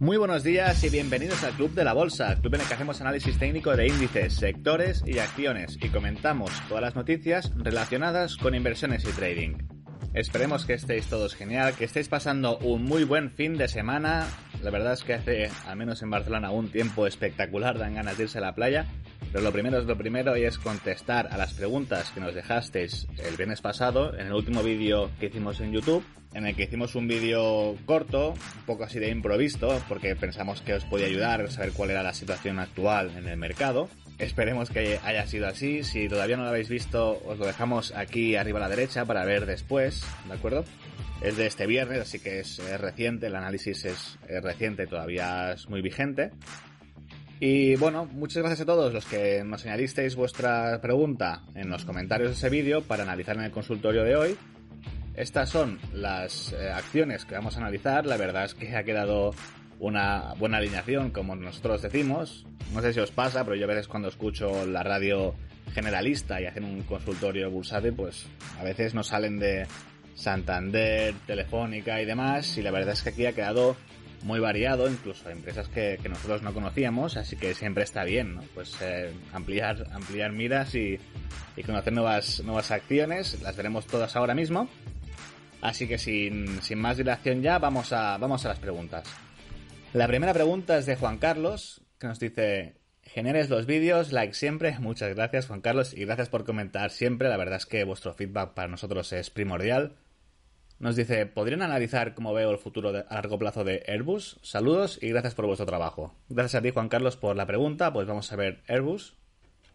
Muy buenos días y bienvenidos al Club de la Bolsa, club en el que hacemos análisis técnico de índices, sectores y acciones y comentamos todas las noticias relacionadas con inversiones y trading. Esperemos que estéis todos genial, que estéis pasando un muy buen fin de semana. La verdad es que hace, al menos en Barcelona, un tiempo espectacular, dan ganas de irse a la playa. Pero lo primero es lo primero y es contestar a las preguntas que nos dejasteis el viernes pasado en el último vídeo que hicimos en YouTube, en el que hicimos un vídeo corto, un poco así de improvisto, porque pensamos que os podía ayudar a saber cuál era la situación actual en el mercado. Esperemos que haya sido así. Si todavía no lo habéis visto, os lo dejamos aquí arriba a la derecha para ver después, ¿de acuerdo? Es de este viernes, así que es, reciente, el análisis es, es reciente, todavía es muy vigente. Y bueno, muchas gracias a todos los que nos señalisteis vuestra pregunta en los comentarios de ese vídeo para analizar en el consultorio de hoy. Estas son las eh, acciones que vamos a analizar. La verdad es que ha quedado una buena alineación, como nosotros decimos. No sé si os pasa, pero yo a veces cuando escucho la radio generalista y hacen un consultorio bursátil, pues a veces nos salen de Santander, Telefónica y demás. Y la verdad es que aquí ha quedado muy variado, incluso empresas que, nosotros no conocíamos, así que siempre está bien, ¿no? Pues eh, ampliar, ampliar miras y, y, conocer nuevas, nuevas acciones, las veremos todas ahora mismo. Así que sin, sin más dilación ya, vamos a, vamos a las preguntas. La primera pregunta es de Juan Carlos, que nos dice, generes los vídeos, like siempre, muchas gracias Juan Carlos y gracias por comentar siempre, la verdad es que vuestro feedback para nosotros es primordial. Nos dice, ¿podrían analizar cómo veo el futuro a largo plazo de Airbus? Saludos y gracias por vuestro trabajo. Gracias a ti, Juan Carlos, por la pregunta. Pues vamos a ver Airbus.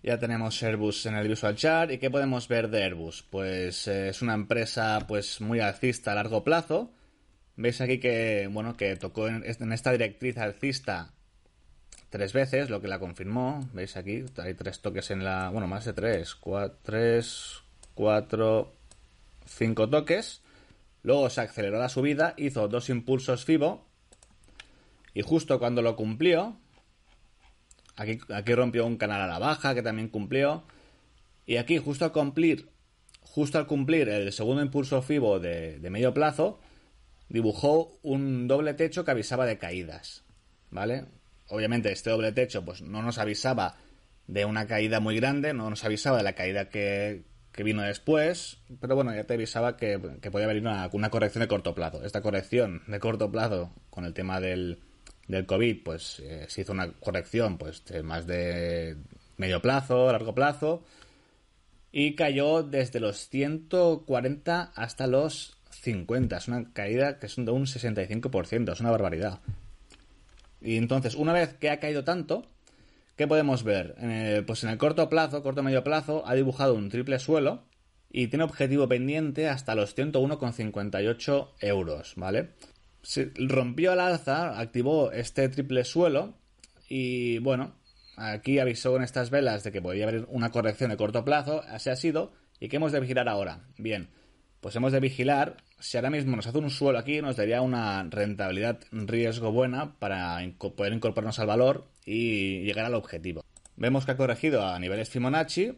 Ya tenemos Airbus en el Visual Chart. ¿Y qué podemos ver de Airbus? Pues eh, es una empresa pues muy alcista a largo plazo. Veis aquí que, bueno, que tocó en, esta directriz alcista tres veces, lo que la confirmó. Veis aquí, hay tres toques en la... Bueno, más de tres. tres, cuatro, cinco toques. Luego se aceleró la subida, hizo dos impulsos FIBO y justo cuando lo cumplió, aquí, rompió un canal a la baja que también cumplió y aquí justo al cumplir, justo al cumplir el segundo impulso FIBO de, de medio plazo, dibujó un doble techo que avisaba de caídas, ¿vale? Obviamente este doble techo pues no nos avisaba de una caída muy grande, no nos avisaba de la caída que, que vino después, pero bueno, ya te avisaba que, que podía venir una, una, corrección de corto plazo. Esta corrección de corto plazo con el tema del, del COVID, pues eh, se hizo una corrección pues más de medio plazo, largo plazo, y cayó desde los 140 hasta los 50. Es una caída que es de un 65%, es una barbaridad. Y entonces, una vez que ha caído tanto, ¿Qué podemos ver? pues en el corto plazo, corto medio plazo, ha dibujado un triple suelo y tiene objetivo pendiente hasta los 101,58 euros, ¿vale? Se rompió al alza, activó este triple suelo y bueno, aquí avisó en estas velas de que podría haber una corrección de corto plazo, así ha sido. ¿Y qué hemos de vigilar ahora? Bien, pues hemos de vigilar, si ahora mismo nos hace un suelo aquí, nos daría una rentabilidad riesgo buena para poder incorporarnos al valor y llegar al objetivo. Vemos que ha corregido a niveles Fibonacci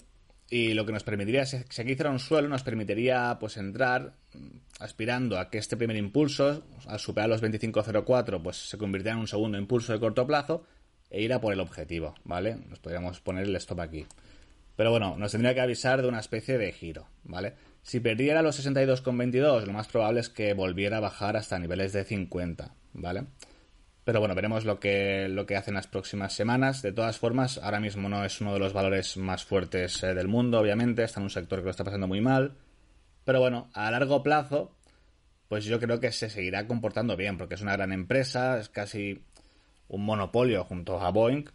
y lo que nos permitiría, si aquí hiciera un suelo, nos permitiría pues entrar mm, aspirando a que este primer impulso, al superar los 25.04, pues se convirtiera en un segundo impulso de corto plazo e ir a por el objetivo, ¿vale? Nos podríamos poner el stop aquí. Pero bueno, nos tendría que avisar de una especie de giro, ¿vale? Si perdiera los 62,22, lo más probable es que volviera a bajar hasta niveles de 50, ¿vale? Pero bueno, veremos lo que, lo que hace en las próximas semanas. De todas formas, ahora mismo no es uno de los valores más fuertes eh, del mundo, obviamente. Está en un sector que lo está pasando muy mal. Pero bueno, a largo plazo, pues yo creo que se seguirá comportando bien, porque es una gran empresa, es casi un monopolio junto a Boeing.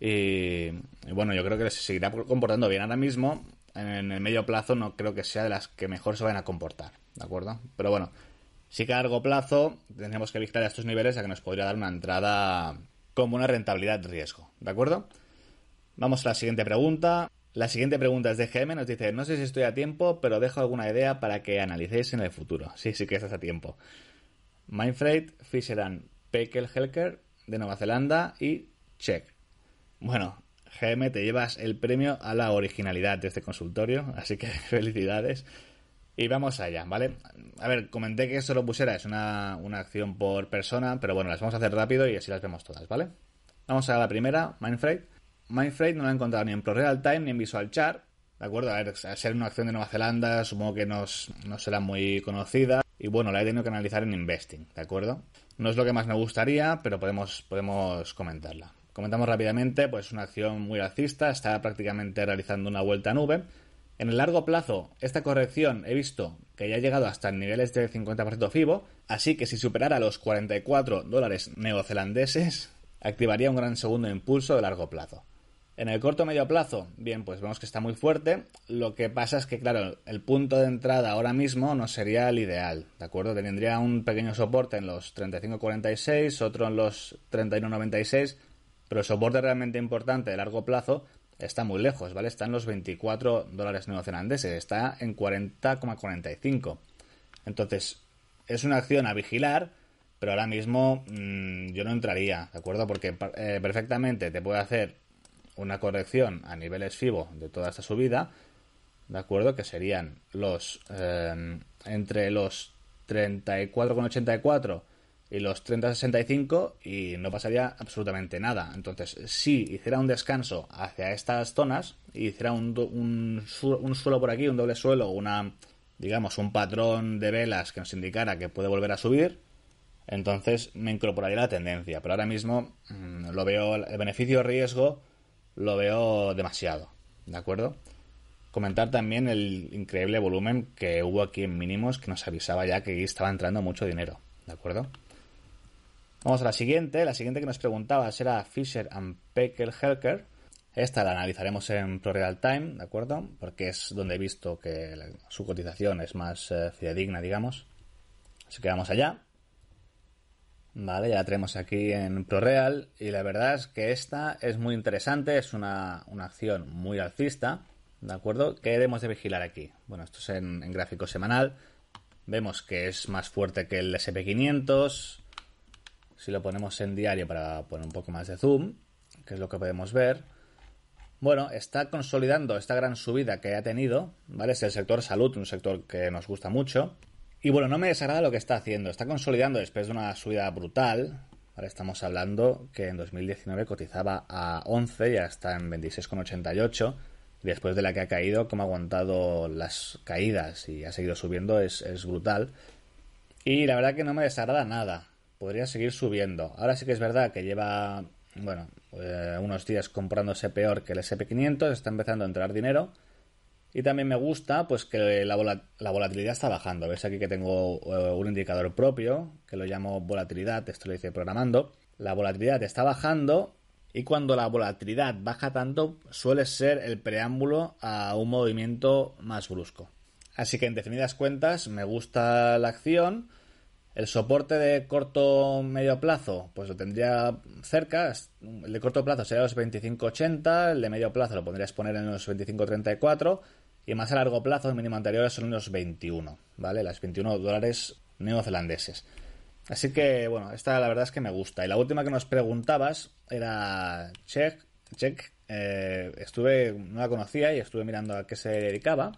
Y, y bueno, yo creo que se seguirá comportando bien. Ahora mismo en el medio plazo no creo que sea de las que mejor se vayan a comportar, ¿de acuerdo? Pero bueno, sí que a largo plazo tendremos que a estos niveles ya que nos podría dar una entrada como una rentabilidad riesgo, ¿de acuerdo? Vamos a la siguiente pregunta. La siguiente pregunta es de GM, nos dice, no sé si estoy a tiempo, pero dejo alguna idea para que analicéis en el futuro. Sí, sí que estás a tiempo. Mindfreight, Fisher Paykel Helker de Nueva Zelanda y Check. Bueno, GM, te llevas el premio a la originalidad de este consultorio, así que felicidades. Y vamos allá, ¿vale? A ver, comenté que esto lo pusiera, es una, una acción por persona, pero bueno, las vamos a hacer rápido y así las vemos todas, ¿vale? Vamos a la primera, Mindfreight. Mindfreight no la he encontrado ni en Pro Real Time ni en Visual Chart, ¿de acuerdo? A ver, al ser una acción de Nueva Zelanda, supongo que no será muy conocida. Y bueno, la he tenido que analizar en Investing, ¿de acuerdo? No es lo que más me gustaría, pero podemos, podemos comentarla. Comentamos rápidamente, pues una acción muy alcista, está prácticamente realizando una vuelta a nube en el largo plazo, esta corrección he visto que ya ha llegado hasta niveles de 50% FIBO, así que si superara los 44 dólares neozelandeses, activaría un gran segundo impulso de largo plazo. En el corto medio plazo, bien, pues vemos que está muy fuerte. Lo que pasa es que, claro, el punto de entrada ahora mismo no sería el ideal, ¿de acuerdo? Tendría un pequeño soporte en los 35.46, otro en los 31.96, pero el soporte realmente importante de largo plazo está muy lejos, ¿vale? Está en los 24 dólares neozelandeses, está en 40,45. Entonces, es una acción a vigilar, pero ahora mismo mm, yo no entraría, ¿de acuerdo? Porque eh, perfectamente te puede hacer una corrección a niveles FIBO de toda esta subida, ¿de acuerdo? Que serían los eh, entre los 34,84 y los 30-65 y no pasaría absolutamente nada. Entonces, si hiciera un descanso hacia estas zonas y hiciera un, un, un, suelo por aquí, un doble suelo, una, digamos, un patrón de velas que nos indicara que puede volver a subir, entonces me incorporaría la tendencia. Pero ahora mismo mm, lo veo, el beneficio-riesgo lo veo demasiado. ¿De acuerdo? Comentar también el increíble volumen que hubo aquí en mínimos que nos avisaba ya que estaba entrando mucho dinero. ¿De acuerdo? Vamos a la siguiente. La siguiente que nos preguntaba será Fisher and Paykel Helker. Esta la analizaremos en ProReal Time, ¿de acuerdo? Porque es donde he visto que su cotización es más eh, fidedigna, digamos. Así que vamos allá. Vale, ya la tenemos aquí en ProReal y la verdad es que esta es muy interesante, es una, acción muy alcista, ¿de acuerdo? ¿Qué debemos de vigilar aquí? Bueno, esto es en, en gráfico semanal. Vemos que es más fuerte que el SP500, si lo ponemos en diario para poner un poco más de zoom, que es lo que podemos ver, bueno, está consolidando esta gran subida que ha tenido, ¿vale? Es el sector salud, un sector que nos gusta mucho. Y bueno, no me desagrada lo que está haciendo. Está consolidando después de una subida brutal. Estamos hablando que en 2019 cotizaba a 11 y ya está en 26,88. Después de la que ha caído, como ha aguantado las caídas y ha seguido subiendo, es brutal. Y la verdad que no me desagrada nada podría seguir subiendo. Ahora sí que es verdad que lleva, bueno, eh, unos días comprándose peor que el SP500, está empezando a entrar dinero. Y también me gusta, pues, que la, volatilidad está bajando. Ves aquí que tengo eh, un indicador propio, que lo llamo volatilidad, esto lo hice programando. La volatilidad está bajando y cuando la volatilidad baja tanto, suele ser el preámbulo a un movimiento más brusco. Así que en definidas cuentas, me gusta la acción el soporte de corto medio plazo, pues lo tendría cerca. El de corto plazo sería los 25.80, el de medio plazo lo pondrías poner en los 25.34 y más a largo plazo, el mínimo anterior son los 21, ¿vale? Las 21 dólares neozelandeses. Así que, bueno, esta la verdad es que me gusta. Y la última que nos preguntabas era Check. Check, eh, estuve, no la conocía y estuve mirando a qué se dedicaba.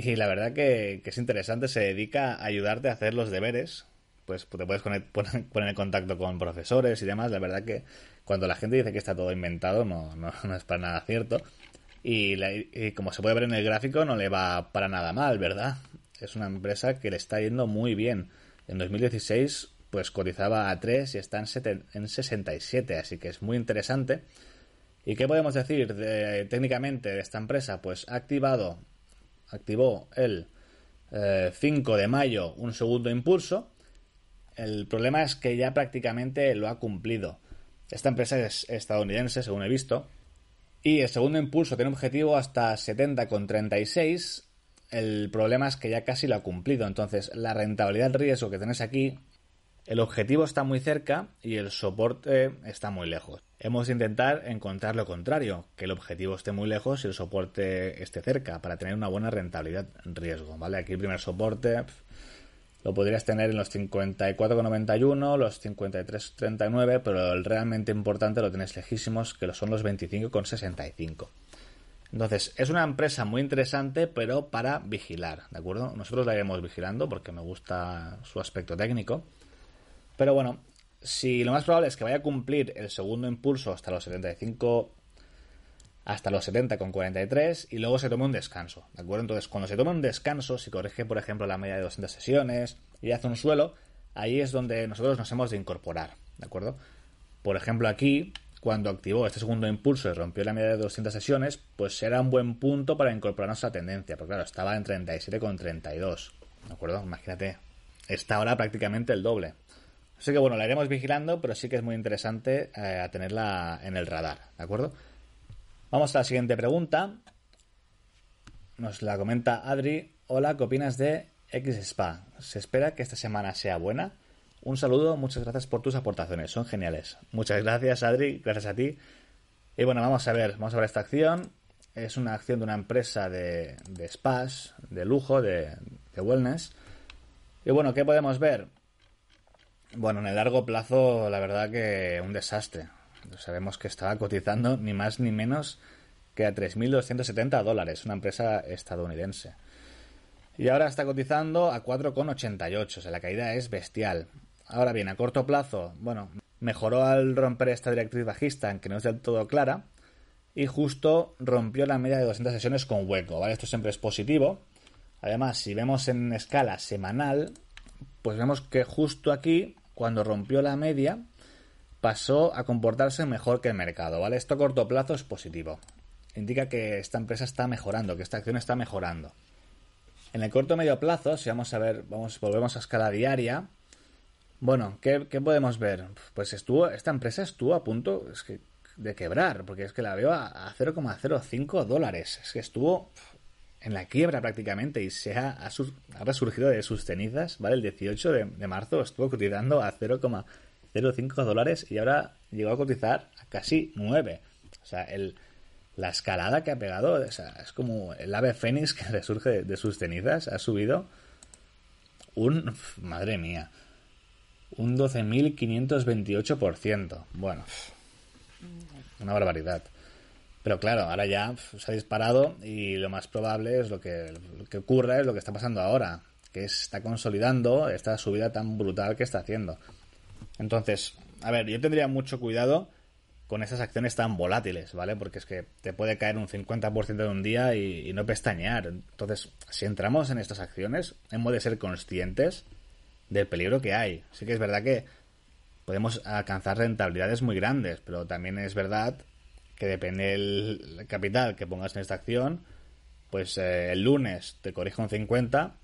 Y la verdad que, es interesante, se dedica a ayudarte a hacer los deberes. Pues te puedes poner, en contacto con profesores y demás. La verdad que cuando la gente dice que está todo inventado, no, no, es para nada cierto. Y, como se puede ver en el gráfico, no le va para nada mal, ¿verdad? Es una empresa que le está yendo muy bien. En 2016, pues cotizaba a 3 y está en, en 67, así que es muy interesante. ¿Y qué podemos decir técnicamente de esta empresa? Pues ha activado activó el 5 eh, de mayo un segundo impulso. El problema es que ya prácticamente lo ha cumplido. Esta empresa es estadounidense, según he visto. Y el segundo impulso tiene un objetivo hasta 70,36. El problema es que ya casi lo ha cumplido. Entonces, la rentabilidad riesgo que tenéis aquí el objetivo está muy cerca y el soporte está muy lejos. Hemos de intentar encontrar lo contrario, que el objetivo esté muy lejos y el soporte esté cerca para tener una buena rentabilidad riesgo, ¿vale? Aquí el primer soporte lo podrías tener en los 54,91, los 53,39, pero el realmente importante lo tenéis lejísimos, que son los 25,65. Entonces, es una empresa muy interesante, pero para vigilar, ¿de acuerdo? Nosotros la iremos vigilando porque me gusta su aspecto técnico. Pero bueno, si lo más probable es que vaya a cumplir el segundo impulso hasta los 75 hasta los 70 con 43 y luego se tome un descanso, ¿de acuerdo? Entonces, cuando se tome un descanso, si corrige, por ejemplo, la media de 200 sesiones y hace un suelo, ahí es donde nosotros nos hemos de incorporar, ¿de acuerdo? Por ejemplo, aquí, cuando activó este segundo impulso y rompió la media de 200 sesiones, pues era un buen punto para incorporarnos a tendencia, porque claro, estaba en 37,32, ¿de acuerdo? Imagínate, está ahora prácticamente el doble. Así que bueno, la iremos vigilando, pero sí que es muy interesante eh, a tenerla en el radar, ¿de acuerdo? Vamos a la siguiente pregunta. Nos la comenta Adri. Hola, ¿qué opinas de X-Spa? Se espera que esta semana sea buena. Un saludo, muchas gracias por tus aportaciones, son geniales. Muchas gracias, Adri, gracias a ti. Y bueno, vamos a ver, vamos a ver esta acción. Es una acción de una empresa de, de spas, de lujo, de, de wellness. Y bueno, ¿qué podemos ver? Bueno, en el largo plazo, la verdad que un desastre. Sabemos que estaba cotizando ni más ni menos que a 3.270 dólares, una empresa estadounidense. Y ahora está cotizando a 4,88, o sea, la caída es bestial. Ahora bien, a corto plazo, bueno, mejoró al romper esta directriz bajista, aunque no es del todo clara, y justo rompió la media de 200 sesiones con hueco, ¿vale? Esto siempre es positivo. Además, si vemos en escala semanal, pues vemos que justo aquí, cuando rompió la media, pasó a comportarse mejor que el mercado, ¿vale? Esto a corto plazo es positivo. Indica que esta empresa está mejorando, que esta acción está mejorando. En el corto medio plazo, si vamos a ver, vamos, volvemos a escala diaria. Bueno, ¿qué, podemos ver? Pues estuvo, esta empresa estuvo a punto de quebrar, porque es que la veo a, 0,05 dólares. Es que estuvo en la quiebra prácticamente y se ha, resurgido de sus cenizas, ¿vale? El 18 de, marzo estuvo cotizando a 0,05 0,5 dólares y ahora llegó a cotizar a casi 9. O sea, el, la escalada que ha pegado es como el ave fénix que resurge de sus cenizas. Ha subido un... Madre mía. Un 12.528%. Bueno, una barbaridad. Pero claro, ahora ya se ha disparado y lo más probable es lo que, que ocurra, es lo que está pasando ahora, que está consolidando esta subida tan brutal que está haciendo. Entonces, a ver, yo tendría mucho cuidado con esas acciones tan volátiles, ¿vale? Porque es que te puede caer un 50% de un día y, no pestañear. Entonces, si entramos en estas acciones, hemos de ser conscientes del peligro que hay. Sí que es verdad que podemos alcanzar rentabilidades muy grandes, pero también es verdad que depende del capital que pongas en esta acción, pues eh, el lunes te corrige un 50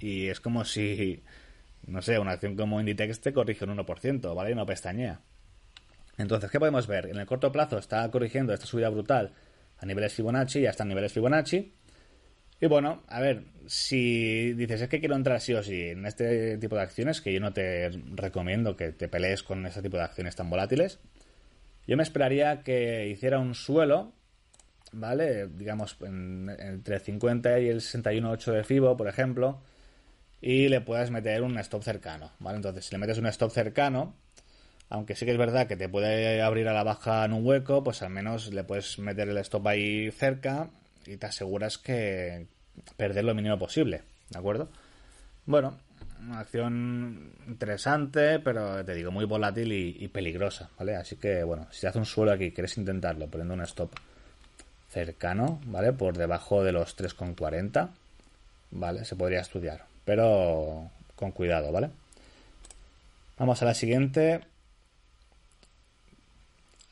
y es como si no sé, una acción como Inditex te corrige un 1%, ¿vale? Y no pestañea. Entonces, ¿qué podemos ver? En el corto plazo está corrigiendo esta subida brutal a niveles Fibonacci y hasta niveles Fibonacci. Y bueno, a ver, si dices es que quiero entrar sí o sí en este tipo de acciones, que yo no te recomiendo que te pelees con este tipo de acciones tan volátiles, yo me esperaría que hiciera un suelo, ¿vale? Digamos, entre el 50 y el 61.8 de Fibo, por ejemplo, y le puedas meter un stop cercano, ¿vale? Entonces, si le metes un stop cercano, aunque sí que es verdad que te puede abrir a la baja en un hueco, pues al menos le puedes meter el stop ahí cerca y te aseguras que perder lo mínimo posible, ¿de acuerdo? Bueno, una acción interesante, pero te digo, muy volátil y, peligrosa, ¿vale? Así que, bueno, si te hace un suelo aquí, quieres intentarlo poniendo un stop cercano, ¿vale? Por debajo de los 3,40, ¿vale? Se podría estudiar pero con cuidado, ¿vale? Vamos a la siguiente.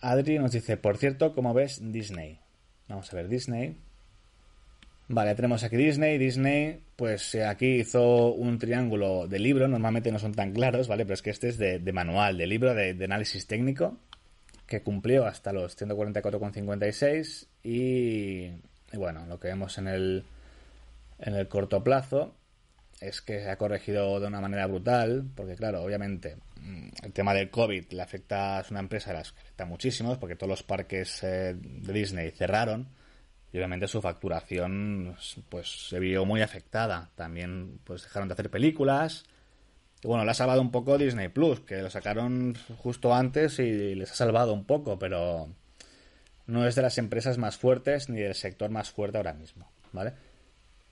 Adri nos dice, por cierto, ¿cómo ves Disney? Vamos a ver Disney. Vale, tenemos aquí Disney. Disney, pues eh, aquí hizo un triángulo de libro. Normalmente no son tan claros, ¿vale? Pero es que este es de, manual, de libro de, análisis técnico, que cumplió hasta los 144,56. Y, y bueno, lo que vemos en el, en el corto plazo es que se ha corregido de una manera brutal, porque claro, obviamente mm, el tema del COVID le afecta, a una empresa que afecta muchísimo, porque todos los parques eh, de Disney cerraron obviamente su facturación pues se vio muy afectada. También pues dejaron de hacer películas. Y bueno, le ha salvado un poco Disney Plus, que lo sacaron justo antes y les ha salvado un poco, pero no es de las empresas más fuertes ni del sector más fuerte ahora mismo, ¿vale?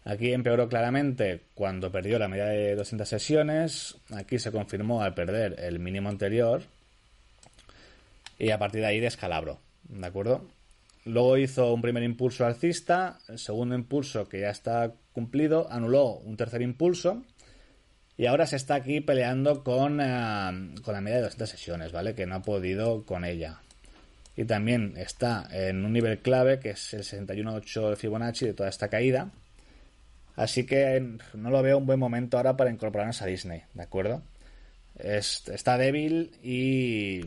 Aquí empeoró claramente cuando perdió la media de 200 sesiones, aquí se confirmó al perder el mínimo anterior y a partir de ahí descalabró, ¿de acuerdo? Luego hizo un primer impulso alcista, el segundo impulso que ya está cumplido, anuló un tercer impulso y ahora se está aquí peleando con, eh, con la media de 200 sesiones, ¿vale? Que no ha podido con ella. Y también está en un nivel clave que es el 61.8 de Fibonacci de toda esta caída. Así que no lo veo un buen momento ahora para incorporarnos a Disney, ¿de acuerdo? está débil y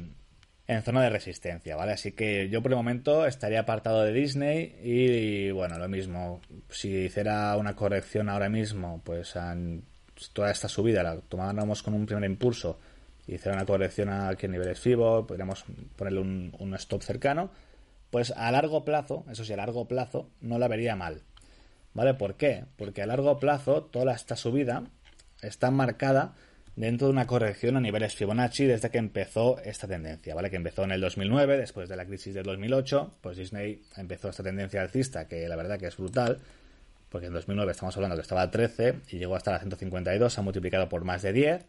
en zona de resistencia, ¿vale? Así que yo por el momento estaría apartado de Disney y, bueno, lo mismo, si hiciera una corrección ahora mismo, pues toda esta subida la tomáramos con un primer impulso y hiciera una corrección aquí en niveles FIBO, podríamos ponerle un stop cercano, pues a largo plazo, eso sí, a largo plazo, no la vería mal, ¿vale? ¿Por qué? Porque a largo plazo toda esta subida está marcada dentro de una corrección a niveles Fibonacci desde que empezó esta tendencia, ¿vale? Que empezó en el 2009, después de la crisis del 2008, pues Disney empezó esta tendencia alcista que la verdad que es brutal, porque en 2009 estamos hablando que estaba a 13 y llegó hasta la 152, se ha multiplicado por más de 10.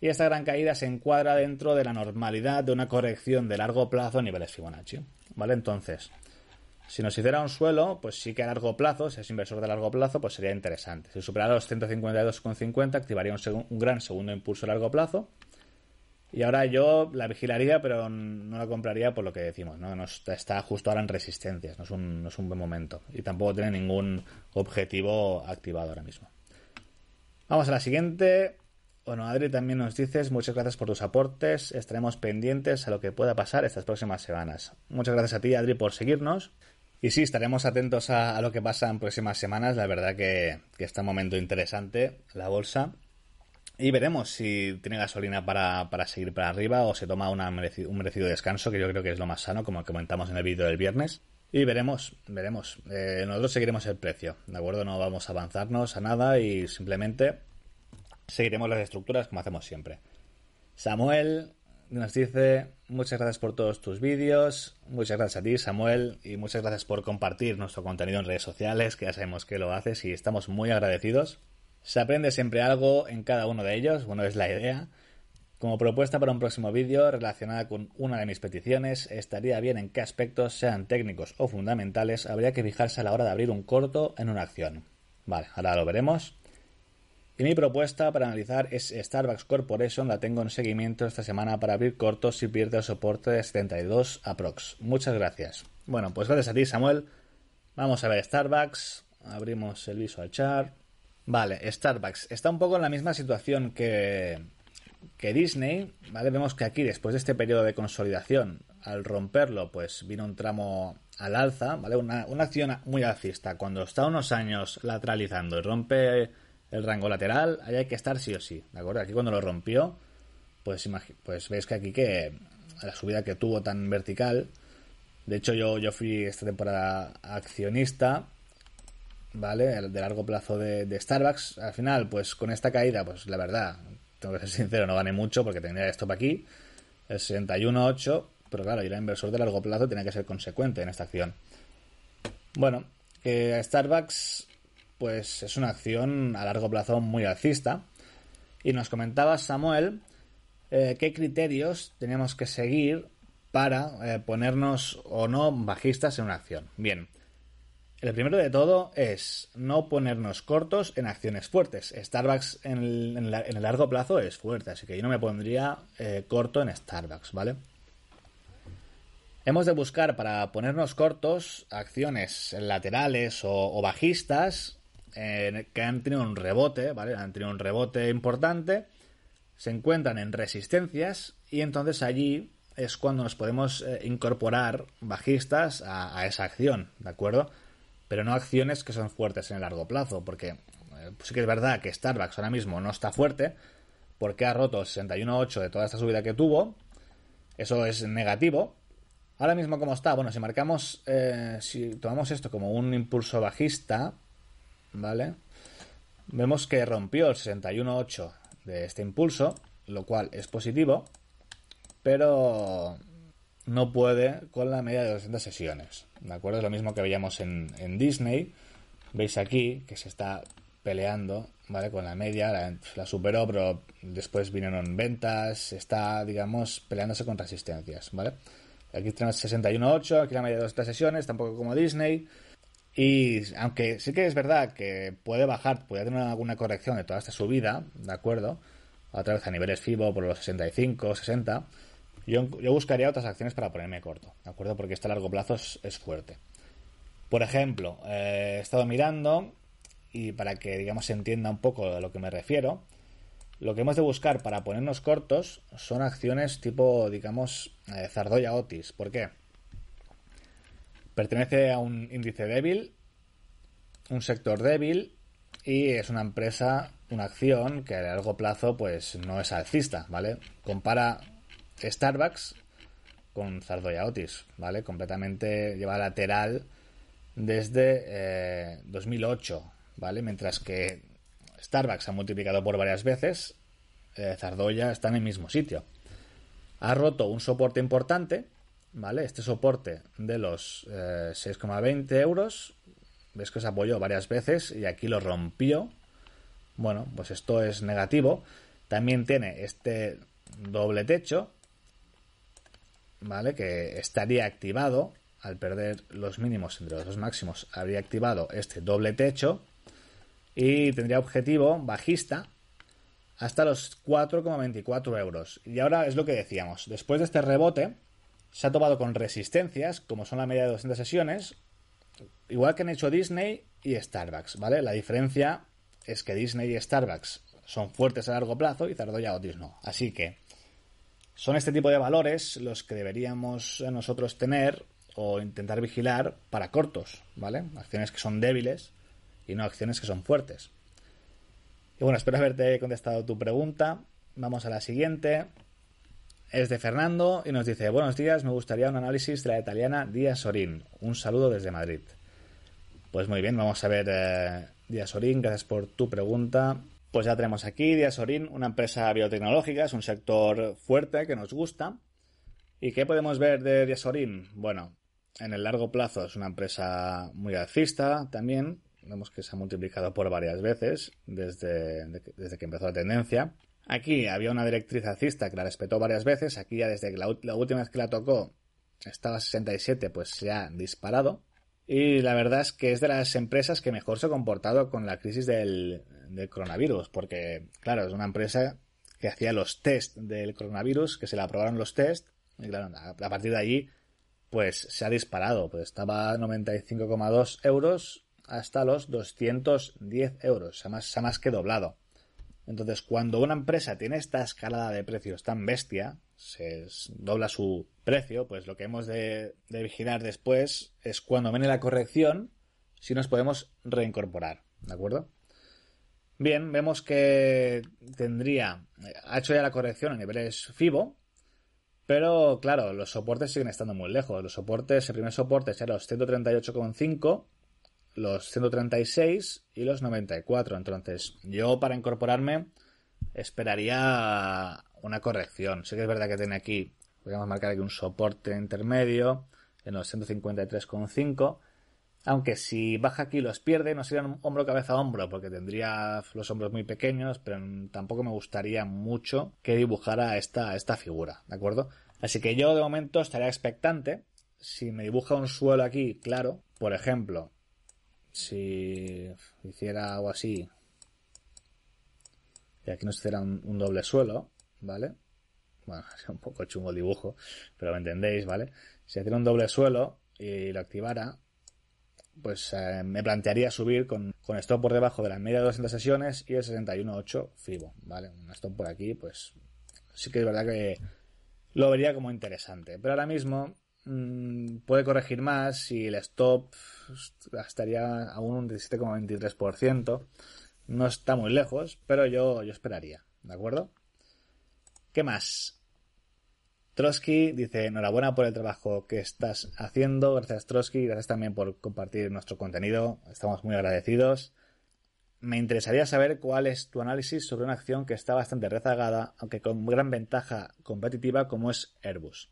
Y esta gran caída se encuadra dentro de la normalidad de una corrección de largo plazo a niveles Fibonacci, ¿vale? Entonces, si nos hiciera un suelo, pues sí que a largo plazo, si es inversor de largo plazo, pues sería interesante. Si superara los 152,50, activaría un, gran segundo impulso a largo plazo. Y ahora yo la vigilaría, pero no la compraría por lo que decimos, ¿no? está justo ahora en resistencias, no es, un, no es un buen momento. Y tampoco tiene ningún objetivo activado ahora mismo. Vamos a la siguiente. Bueno, Adri también nos dices, muchas gracias por tus aportes, estaremos pendientes a lo que pueda pasar estas próximas semanas. Muchas gracias a ti, Adri, por seguirnos. Y sí, estaremos atentos a, lo que pasa en próximas semanas. La verdad que, está un momento interesante la bolsa. Y veremos si tiene gasolina para, seguir para arriba o se toma un merecido descanso, que yo creo que es lo más sano, como comentamos en el vídeo del viernes. Y veremos, veremos. Eh, nosotros seguiremos el precio, ¿de acuerdo? No vamos a avanzarnos a nada y simplemente seguiremos las estructuras como hacemos siempre. Samuel, nos dice muchas gracias por todos tus vídeos, muchas gracias a ti Samuel y muchas gracias por compartir nuestro contenido en redes sociales, que ya sabemos que lo haces y estamos muy agradecidos. Se aprende siempre algo en cada uno de ellos, bueno, es la idea. Como propuesta para un próximo vídeo relacionada con una de mis peticiones, estaría bien en qué aspectos, sean técnicos o fundamentales, habría que fijarse a la hora de abrir un corto en una acción. Vale, ahora lo veremos. Y mi propuesta para analizar es Starbucks Corporation, la tengo en seguimiento esta semana para abrir cortos si pierde el soporte de 72 aprox. Muchas gracias. Bueno, pues gracias a ti Samuel. Vamos a ver Starbucks, abrimos el visual chart. Vale, Starbucks está un poco en la misma situación que, que Disney, ¿vale? Vemos que aquí después de este periodo de consolidación, al romperlo, pues vino un tramo al alza, ¿vale? Una, una acción muy alcista. Cuando está unos años lateralizando y rompe el rango lateral, ahí hay que estar sí o sí, ¿de acuerdo? Aquí cuando lo rompió, pues, pues veis que aquí que la subida que tuvo tan vertical, de hecho yo, yo fui esta temporada accionista, ¿vale? De largo plazo de, Starbucks, al final, pues con esta caída, pues la verdad, tengo que ser sincero, no gané mucho porque tenía esto para aquí, el 61.8, pero claro, yo era inversor de largo plazo, tenía que ser consecuente en esta acción. Bueno, que Starbucks pues es una acción a largo plazo muy alcista. Y nos comentaba Samuel eh, qué criterios teníamos que seguir para eh, ponernos o no bajistas en una acción. Bien, el primero de todo es no ponernos cortos en acciones fuertes. Starbucks en el, largo plazo es fuerte, así que yo no me pondría eh, corto en Starbucks, ¿vale? Hemos de buscar para ponernos cortos acciones laterales o bajistas que han tenido un rebote, ¿vale? Han tenido un rebote importante, se encuentran en resistencias y entonces allí es cuando nos podemos eh, incorporar bajistas a, esa acción, ¿de acuerdo? Pero no acciones que son fuertes en el largo plazo, porque eh, pues sí que es verdad que Starbucks ahora mismo no está fuerte, porque ha roto el 61.8 de toda esta subida que tuvo, eso es negativo. Ahora mismo como está, bueno, si marcamos, eh, si tomamos esto como un impulso bajista, ¿vale? Vemos que rompió el 61.8 de este impulso, lo cual es positivo, pero no puede con la media de 200 sesiones. ¿De acuerdo? Es lo mismo que veíamos en, en Disney. Veis aquí que se está peleando, ¿vale? Con la media, la, superó, pero después vinieron ventas, está, digamos, peleándose con resistencias, ¿vale? Aquí tenemos 61.8, aquí la media de 200 sesiones, tampoco como Disney. Y aunque sí que es verdad que puede bajar, puede tener alguna corrección de toda esta subida, ¿de acuerdo? Otra vez a niveles FIBO por los 65, 60 yo, buscaría otras acciones para ponerme corto, ¿de acuerdo? Porque este a largo plazo es, fuerte. Por ejemplo, eh, he estado mirando y para que, digamos, se entienda un poco a lo que me refiero, lo que hemos de buscar para ponernos cortos son acciones tipo, digamos, eh, Zardoya Otis. ¿Por qué? Pertenece a un índice débil, un sector débil y es una empresa, una acción que a largo plazo pues no es alcista, ¿vale? Compara Starbucks con Zardoya Otis, ¿vale? Completamente lleva lateral desde 2008, eh, ¿vale? Mientras que Starbucks ha multiplicado por varias veces, eh, Zardoya está en el mismo sitio. Ha roto un soporte importante, ¿vale? Este soporte de los 6,20 eh, euros, ves que se apoyó varias veces y aquí lo rompió. Bueno, pues esto es negativo. También tiene este doble techo, ¿vale? Que estaría activado, al perder los mínimos entre los dos máximos, habría activado este doble techo y tendría objetivo bajista hasta los 4,24 euros. Y ahora es lo que decíamos, después de este rebote, se ha tomado con resistencias, como son la media de 200 sesiones, igual que han hecho Disney y Starbucks, ¿vale? La diferencia es que Disney y Starbucks son fuertes a largo plazo y Zardoya Otis no. Así que son este tipo de valores los que deberíamos nosotros tener o intentar vigilar para cortos, ¿vale? Acciones que son débiles y no acciones que son fuertes. Y bueno, espero haberte contestado tu pregunta. Vamos a la siguiente. Es de Fernando y nos dice, buenos días, me gustaría un análisis de la italiana Díaz Sorín. Un saludo desde Madrid. Pues muy bien, vamos a ver eh, Díaz Sorín, gracias por tu pregunta. Pues ya tenemos aquí Diasorin, una empresa biotecnológica, es un sector fuerte que nos gusta. ¿Y qué podemos ver de Diasorin? Bueno, en el largo plazo es una empresa muy alcista también. Vemos que se ha multiplicado por varias veces desde, desde que empezó la tendencia. Aquí había una directriz alcista que la respetó varias veces. Aquí ya desde que la, última vez que la tocó estaba a 67, pues se ha disparado. Y la verdad es que es de las empresas que mejor se ha comportado con la crisis del, coronavirus, porque, claro, es una empresa que hacía los test del coronavirus, que se le aprobaron los test, y claro, a, partir de allí, pues se ha disparado, pues estaba a 95,2 euros hasta los 210 euros, se ha más que doblado. Entonces, cuando una empresa tiene esta escalada de precios tan bestia, se dobla su precio, pues lo que hemos de, vigilar después es cuando viene la corrección, si nos podemos reincorporar, ¿de acuerdo? Bien, vemos que tendría, ha hecho ya la corrección a niveles FIBO, pero claro, los soportes siguen estando muy lejos. Los soportes, el primer soporte será los 138,5, los 136 y los 94. Entonces, yo para incorporarme esperaría una corrección. Sí que es verdad que tiene aquí, podríamos marcar aquí un soporte intermedio en los 153,5. Aunque si baja aquí los pierde, no sería hombro cabeza hombro, porque tendría los hombros muy pequeños, pero tampoco me gustaría mucho que dibujara esta, esta figura, ¿de acuerdo? Así que yo de momento estaría expectante. Si me dibuja un suelo aquí, claro, por ejemplo, si hiciera algo así, y aquí nos hiciera un doble suelo, ¿vale? Bueno, es un poco chungo el dibujo, pero me entendéis, ¿vale? Si hiciera un doble suelo y lo activara, pues eh, me plantearía subir con, con stop por debajo de la media de 200 sesiones y el 61.8 FIBO, ¿vale? Un stop por aquí, pues sí que es verdad que lo vería como interesante. Pero ahora mismo mmm, puede corregir más y el stop estaría aún un 17,23%. No está muy lejos, pero yo, yo esperaría, ¿de acuerdo? ¿Qué más? Trotsky dice, enhorabuena por el trabajo que estás haciendo. Gracias Trotsky, gracias también por compartir nuestro contenido. Estamos muy agradecidos. Me interesaría saber cuál es tu análisis sobre una acción que está bastante rezagada, aunque con gran ventaja competitiva como es Airbus.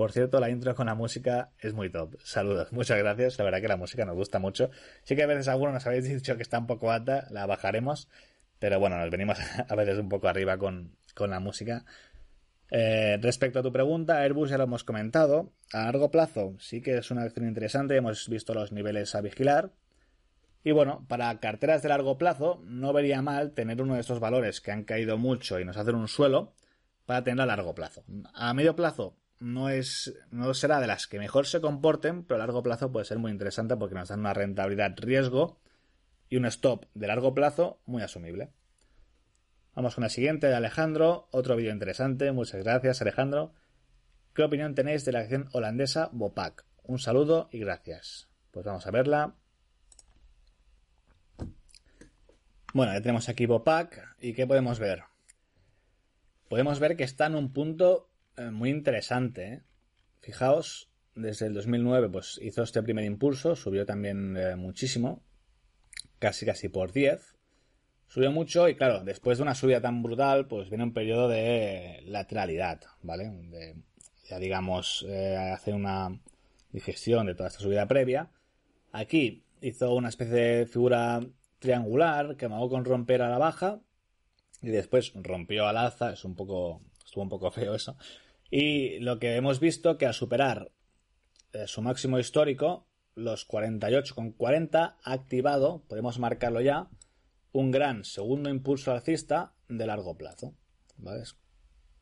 Por cierto, la intro con la música es muy top. Saludos, muchas gracias. La verdad que la música nos gusta mucho. Sí que a veces algunos nos habéis dicho que está un poco alta, la bajaremos. Pero bueno, nos venimos a veces un poco arriba con, con la música. Eh, respecto a tu pregunta, Airbus ya lo hemos comentado. A largo plazo sí que es una acción interesante. Hemos visto los niveles a vigilar. Y bueno, para carteras de largo plazo no vería mal tener uno de estos valores que han caído mucho y nos hacen un suelo para tener a largo plazo. A medio plazo no es no será de las que mejor se comporten, pero a largo plazo puede ser muy interesante porque nos dan una rentabilidad riesgo y un stop de largo plazo muy asumible. Vamos con la siguiente de Alejandro, otro vídeo interesante, muchas gracias Alejandro. ¿Qué opinión tenéis de la acción holandesa Bopac? Un saludo y gracias. Pues vamos a verla. Bueno, ya tenemos aquí Bopac y ¿qué podemos ver? Podemos ver que está en un punto muy interesante. ¿eh? Fijaos, desde el 2009 pues hizo este primer impulso, subió también eh, muchísimo, casi casi por 10. Subió mucho y claro, después de una subida tan brutal, pues viene un periodo de lateralidad, ¿vale? ya digamos, hace una digestión de toda esta subida previa. Aquí hizo una especie de figura triangular que amagó con romper a la baja y después rompió al alza, es un poco, estuvo un poco feo eso, y lo que hemos visto que al superar eh, su máximo histórico, los 48,40 ha activado, podemos marcarlo ya, un gran segundo impulso alcista de largo plazo. ¿Vale?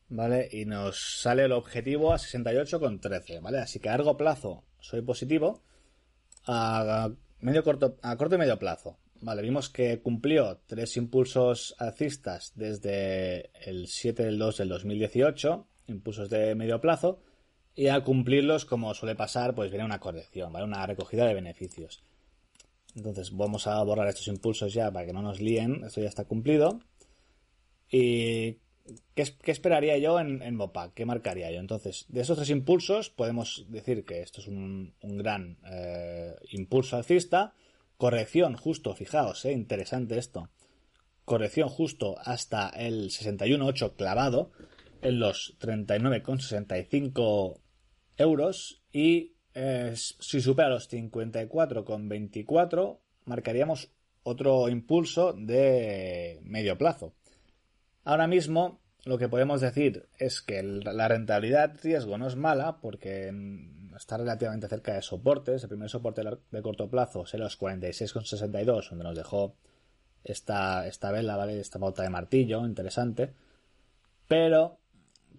¿Vale? Y nos sale el objetivo a 68,13. ¿Vale? Así que a largo plazo soy positivo. A medio corto, a corto y medio plazo. Vale, vimos que cumplió tres impulsos alcistas desde el 7 del 2 del 2018 impulsos de medio plazo, y al cumplirlos, como suele pasar, pues viene una corrección, ¿vale? Una recogida de beneficios. Entonces vamos a borrar estos impulsos ya para que no nos líen, esto ya está cumplido. ¿Y qué, esperaría yo en, en Bopac? ¿Qué marcaría yo? Entonces, de esos tres impulsos podemos decir que esto es un, gran eh, impulso alcista. Corrección justo, fijaos, eh, interesante esto. Corrección justo hasta el 61.8 clavado en los 39,65 euros y eh, si supera los 54,24 marcaríamos otro impulso de medio plazo. Ahora mismo lo que podemos decir es que la rentabilidad riesgo no es mala porque está relativamente cerca de soportes. El primer soporte de corto plazo será los 46,62 donde nos dejó esta, esta vela, ¿vale? Esta pauta de martillo, interesante. Pero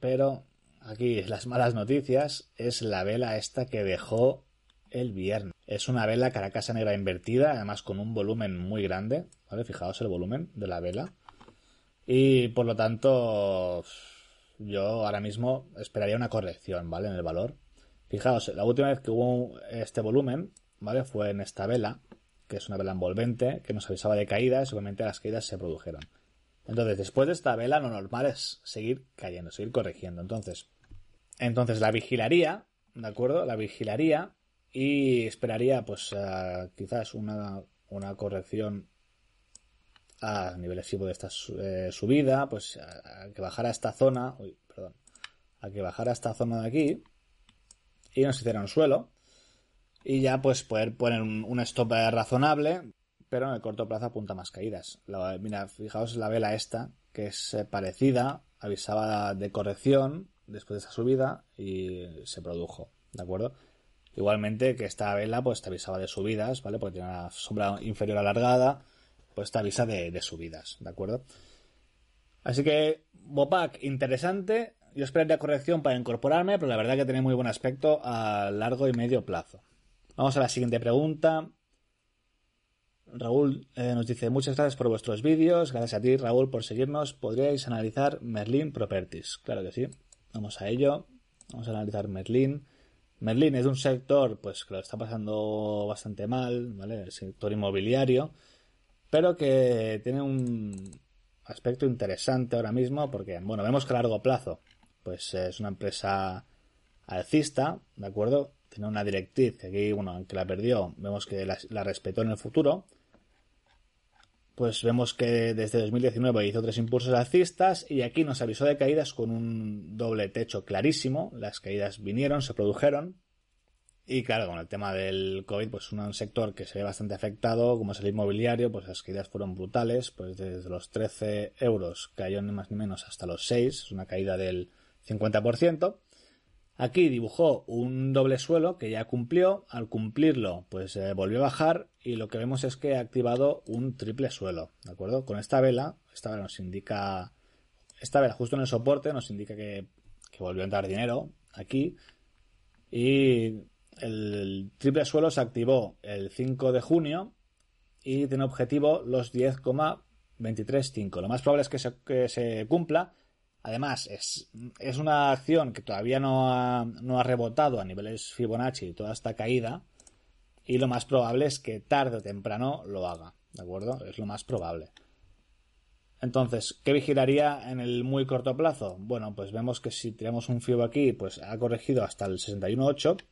pero aquí las malas noticias es la vela esta que dejó el viernes. Es una vela caracasa negra invertida, además con un volumen muy grande, ¿vale? Fijaos el volumen de la vela. Y por lo tanto, yo ahora mismo esperaría una corrección, ¿vale? En el valor. Fijaos, la última vez que hubo este volumen, ¿vale? Fue en esta vela, que es una vela envolvente, que nos avisaba de caídas y obviamente las caídas se produjeron. Entonces, después de esta vela, lo normal es seguir cayendo, seguir corrigiendo. Entonces, entonces la vigilaría, ¿de acuerdo? La vigilaría y esperaría, pues, quizás una, una corrección a nivel excesivo de esta eh, subida, pues, a, que bajara esta zona, uy, perdón, a que bajara esta zona de aquí y nos hiciera un suelo y ya, pues, poder poner un, un stop razonable pero en el corto plazo apunta más caídas. mira, fijaos la vela esta, que es eh, parecida, avisaba de corrección después de esa subida y se produjo, ¿de acuerdo? Igualmente que esta vela pues te avisaba de subidas, ¿vale? Porque tiene una sombra inferior alargada, pues te avisa de, de subidas, ¿de acuerdo? Así que Bopac, interesante. Yo esperaría corrección para incorporarme, pero la verdad que tiene muy buen aspecto a largo y medio plazo. Vamos a la siguiente pregunta. Raúl eh, nos dice muchas gracias por vuestros vídeos, gracias a ti Raúl por seguirnos. ¿Podríais analizar Merlin Properties? Claro que sí. Vamos a ello. Vamos a analizar Merlin. Merlin es un sector pues que lo está pasando bastante mal, ¿vale? El sector inmobiliario, pero que tiene un aspecto interesante ahora mismo porque, bueno, vemos que a largo plazo pues es una empresa alcista, ¿de acuerdo? Tiene una directriz que aquí, bueno, aunque la perdió, vemos que la respetó en el futuro pues vemos que desde 2019 hizo tres impulsos alcistas y aquí nos avisó de caídas con un doble techo clarísimo. Las caídas vinieron, se produjeron. Y claro, con el tema del COVID, pues un sector que se ve bastante afectado, como es el inmobiliario, pues las caídas fueron brutales, pues desde los 13 euros cayó ni más ni menos hasta los 6, es una caída del 50%. Aquí dibujó un doble suelo que ya cumplió. Al cumplirlo, pues eh, volvió a bajar y lo que vemos es que ha activado un triple suelo. ¿De acuerdo? Con esta vela, esta vela nos indica. Esta vela justo en el soporte nos indica que, volvió a entrar dinero aquí. Y el triple suelo se activó el 5 de junio y tiene objetivo los 10,235. Lo más probable es que que se cumpla Además, es, es una acción que todavía no ha, no ha rebotado a niveles Fibonacci toda esta caída. Y lo más probable es que tarde o temprano lo haga. ¿De acuerdo? Es lo más probable. Entonces, ¿qué vigilaría en el muy corto plazo? Bueno, pues vemos que si tenemos un FIBO aquí, pues ha corregido hasta el 61.8.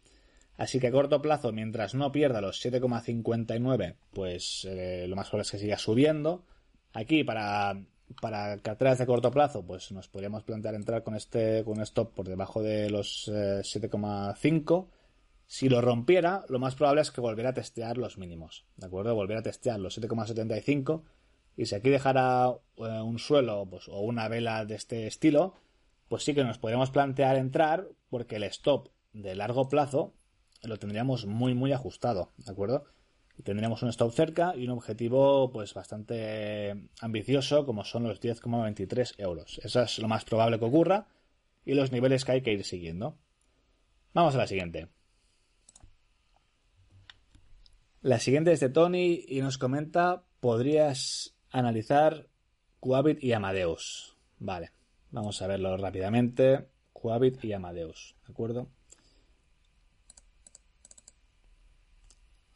Así que a corto plazo, mientras no pierda los 7,59, pues eh, lo más probable es que siga subiendo. Aquí, para para carteras de corto plazo, pues nos podríamos plantear entrar con este con un stop por debajo de los 7,5. Eh, si lo rompiera, lo más probable es que volviera a testear los mínimos, ¿de acuerdo? Volver a testear los 7,75 y si aquí dejara eh, un suelo pues, o una vela de este estilo, pues sí que nos podríamos plantear entrar porque el stop de largo plazo lo tendríamos muy muy ajustado, ¿de acuerdo? Tendríamos un stop cerca y un objetivo pues bastante ambicioso como son los 10,23 euros. Eso es lo más probable que ocurra y los niveles que hay que ir siguiendo. Vamos a la siguiente. La siguiente es de Tony y nos comenta, podrías analizar Quabit y Amadeus. Vale, vamos a verlo rápidamente. Quabit y Amadeus, ¿de acuerdo?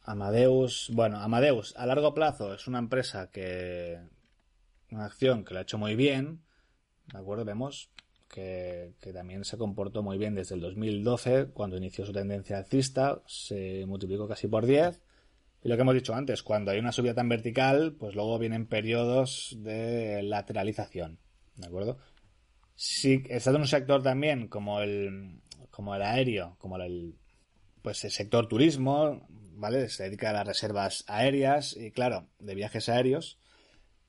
Amadeus, bueno, Amadeus a largo plazo es una empresa que, una acción que lo ha hecho muy bien, ¿de acuerdo? Vemos que, también se comportó muy bien desde el 2012, cuando inició su tendencia alcista, se multiplicó casi por 10. Y lo que hemos dicho antes, cuando hay una subida tan vertical, pues luego vienen periodos de lateralización, ¿de acuerdo? Si está en un sector también como el, como el aéreo, como el, pues el sector turismo, ¿vale? Se dedica a las reservas aéreas y, claro, de viajes aéreos.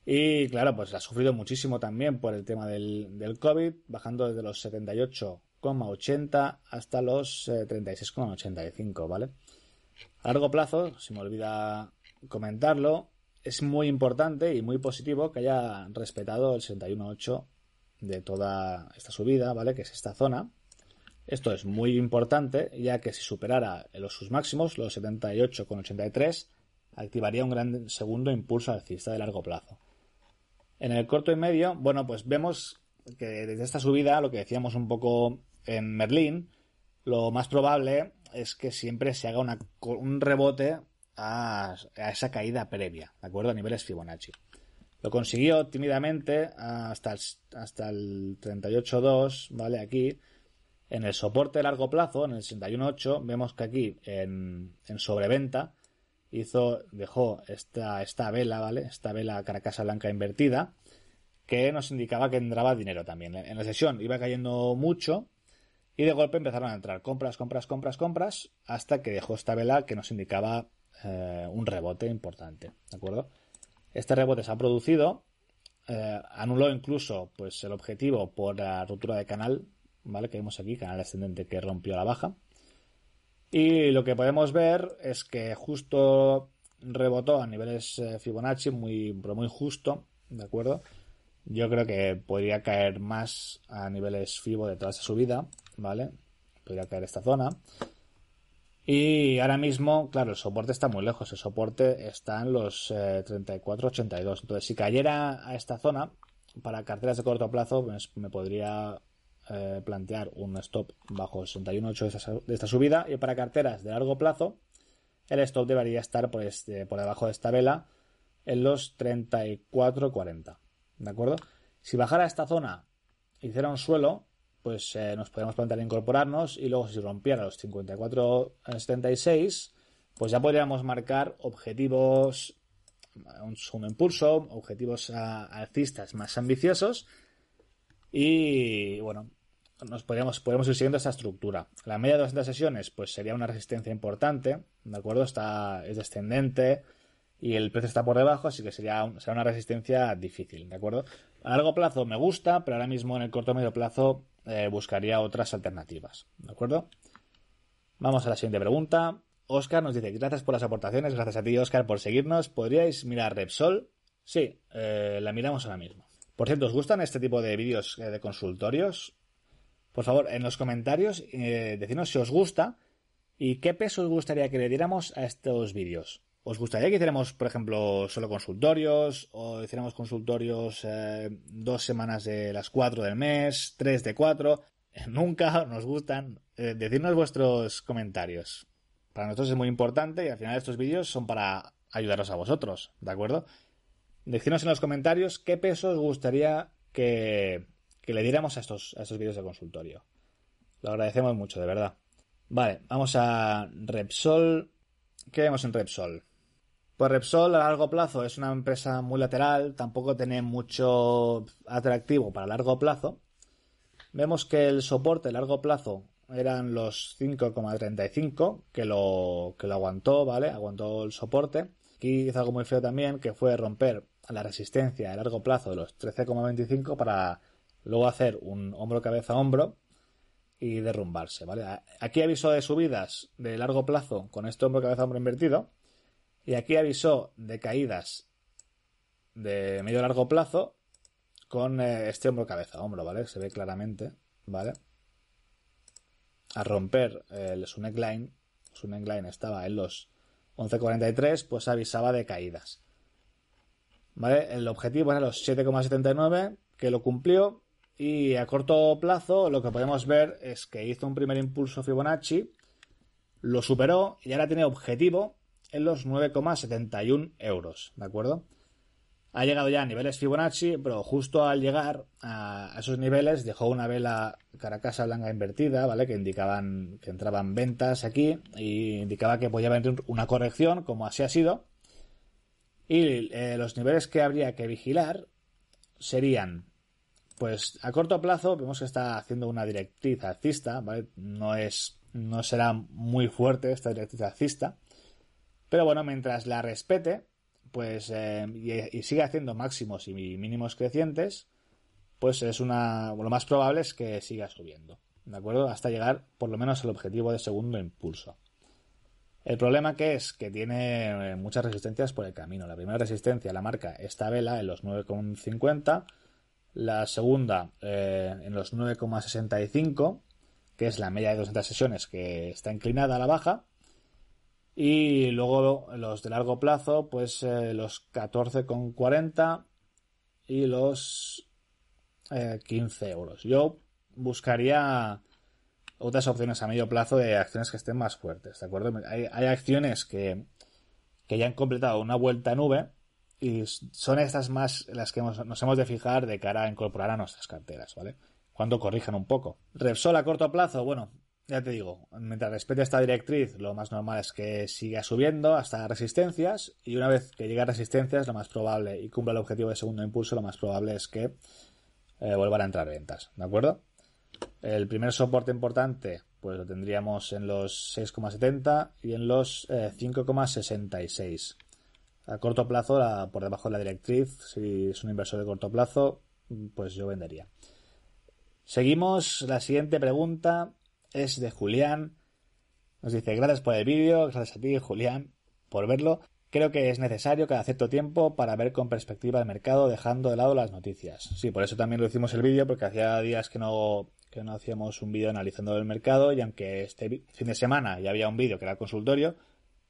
Y, claro, pues ha sufrido muchísimo también por el tema del, del COVID, bajando desde los 78,80 hasta los 36,85, eh, ¿vale? A largo plazo, si me olvida comentarlo, es muy importante y muy positivo que haya respetado el 61,8 de toda esta subida, ¿vale? Que es esta zona. Esto es muy importante, ya que si superara los sus máximos, los 78,83, activaría un gran segundo impulso alcista de largo plazo. En el corto y medio, bueno, pues vemos que desde esta subida, lo que decíamos un poco en Merlín, lo más probable es que siempre se haga un rebote a, esa caída previa, ¿de acuerdo? A niveles Fibonacci. Lo consiguió tímidamente hasta el, hasta el 38.2, ¿vale? Aquí, en el soporte de largo plazo, en el 61.8, vemos que aquí en, sobreventa hizo, dejó esta, esta vela, ¿vale? Esta vela caracasa blanca invertida, que nos indicaba que entraba dinero también. En la sesión iba cayendo mucho y de golpe empezaron a entrar compras, compras, compras, compras, hasta que dejó esta vela que nos indicaba eh, un rebote importante, ¿de acuerdo? Este rebote se ha producido, eh, anuló incluso pues el objetivo por la ruptura de canal ¿vale? Que vemos aquí, canal ascendente que rompió la baja. Y lo que podemos ver es que justo rebotó a niveles eh, Fibonacci muy, muy justo, ¿de acuerdo? Yo creo que podría caer más a niveles Fibo de toda esa subida, ¿vale? Podría caer esta zona. Y ahora mismo, claro, el soporte está muy lejos. El soporte está en los 34.82. Eh, Entonces, si cayera a esta zona, para carteras de corto plazo, pues, me podría eh, plantear un stop bajo el 61.8 de esta subida. Y para carteras de largo plazo el stop debería estar pues, por debajo de esta vela en los 34.40 ¿de acuerdo? si bajara esta zona hiciera un suelo pues eh, nos podríamos plantear incorporarnos y luego si rompiera los 54.76 pues ya podríamos marcar objetivos un impulso, objetivos alcistas más ambiciosos. Y bueno, nos podríamos, podemos ir siguiendo esta estructura. La media de 200 sesiones pues sería una resistencia importante, ¿de acuerdo? Está, es descendente y el precio está por debajo, así que sería, una resistencia difícil, ¿de acuerdo? A largo plazo me gusta, pero ahora mismo en el corto medio plazo eh, buscaría otras alternativas, ¿de acuerdo? Vamos a la siguiente pregunta. Oscar nos dice, gracias por las aportaciones, gracias a ti Oscar por seguirnos. ¿Podríais mirar Repsol? Sí, eh, la miramos ahora mismo. Por cierto, ¿os gustan este tipo de vídeos eh, de consultorios? Por favor, en los comentarios, eh, si os gusta y qué peso os gustaría que le diéramos a estos vídeos. ¿Os gustaría que hiciéramos, por ejemplo, solo consultorios? ¿O hiciéramos consultorios eh, dos semanas de las cuatro del mes, tres de cuatro? Nunca nos gustan. Eh, vuestros comentarios. Para nosotros es muy importante y al final estos vídeos son para ayudaros a vosotros, ¿de acuerdo? Decidnos en los comentarios qué peso os gustaría que, que le diéramos a estos, a estos vídeos de consultorio. Lo agradecemos mucho, de verdad. Vale, vamos a Repsol. ¿Qué vemos en Repsol? Pues Repsol a largo plazo es una empresa muy lateral, tampoco tiene mucho atractivo para largo plazo. Vemos que el soporte a largo plazo eran los 5,35, que lo, que lo aguantó, ¿vale? Aguantó el soporte. Aquí hizo algo muy feo también, que fue romper la resistencia a largo plazo de los 13,25 para luego hacer un hombro cabeza hombro y derrumbarse, ¿vale? Aquí avisó de subidas de largo plazo con este hombro cabeza hombro invertido y aquí avisó de caídas de medio largo plazo con eh, este hombro cabeza hombro, ¿vale? Se ve claramente, ¿vale? A romper el, su neckline, su neckline estaba en los 11.43, pues avisaba de caídas. ¿Vale? El objetivo era los 7,79, que lo cumplió, y a corto plazo lo que podemos ver es que hizo un primer impulso Fibonacci, lo superó y ahora tiene objetivo en los 9,71 euros, ¿de acuerdo? Ha llegado ya a niveles Fibonacci, pero justo al llegar a esos niveles dejó una vela caracasa blanca invertida, ¿vale? Que indicaban que entraban ventas aquí y indicaba que podía venir una corrección, como así ha sido. Y eh, los niveles que habría que vigilar serían pues a corto plazo vemos que está haciendo una directriz alcista, ¿vale? No es, no será muy fuerte esta directriz alcista, pero bueno, mientras la respete, pues eh, y, sigue haciendo máximos y mínimos crecientes, pues es una, lo más probable es que siga subiendo, ¿de acuerdo? Hasta llegar por lo menos al objetivo de segundo impulso. El problema que es que tiene eh, muchas resistencias por el camino. La primera resistencia la marca esta vela en los 9,50 la segunda eh, en los 9,65, que es la media de 200 sesiones que está inclinada a la baja. Y luego los de largo plazo, pues eh, los 14,40 y los 15 eh, euros. Yo buscaría otras opciones a medio plazo de acciones que estén más fuertes, ¿de acuerdo? Hay, hay acciones que, que ya han completado una vuelta en V y son estas más las que nos hemos de fijar de cara a incorporar a nuestras carteras, ¿vale? Cuando corrijan un poco. Repsol a corto plazo, bueno, ya te digo, mientras respete esta directriz, lo más normal es que siga subiendo hasta resistencias y una vez que llegue a resistencias, lo más probable y cumpla el objetivo de segundo impulso, lo más probable es que eh, vuelvan a entrar ventas, ¿de acuerdo? El primer soporte importante, pues lo tendríamos en los 6,70 y en los 5,66. A corto plazo, por debajo de la directriz, si es un inversor de corto plazo, pues yo vendería. Seguimos, la siguiente pregunta es de Julián. Nos dice, gracias por el vídeo, gracias a ti, Julián, por verlo. Creo que es necesario cada cierto tiempo para ver con perspectiva el mercado, dejando de lado las noticias. Sí, por eso también lo hicimos el vídeo, porque hacía días que no, que no hacíamos un vídeo analizando el mercado, y aunque este fin de semana ya había un vídeo que era consultorio,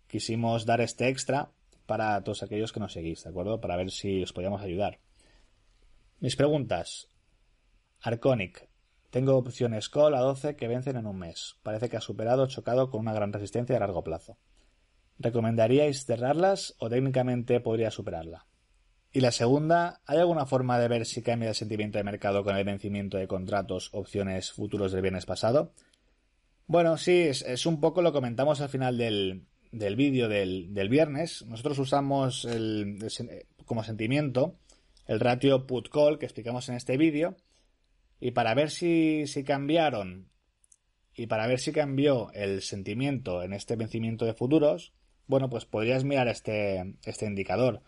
quisimos dar este extra para todos aquellos que nos seguís, ¿de acuerdo? Para ver si os podíamos ayudar. Mis preguntas. Arconic. Tengo opciones call a 12 que vencen en un mes. Parece que ha superado chocado con una gran resistencia a largo plazo. ¿Recomendaríais cerrarlas o técnicamente podría superarla? Y la segunda, ¿hay alguna forma de ver si cambia el sentimiento de mercado con el vencimiento de contratos, opciones, futuros del viernes pasado? Bueno, sí, es un poco lo comentamos al final del, del vídeo del, viernes, nosotros usamos el, como sentimiento el ratio put-call que explicamos en este vídeo y para ver si, si cambiaron y para ver si cambió el sentimiento en este vencimiento de futuros, bueno, pues podrías mirar este, este indicador.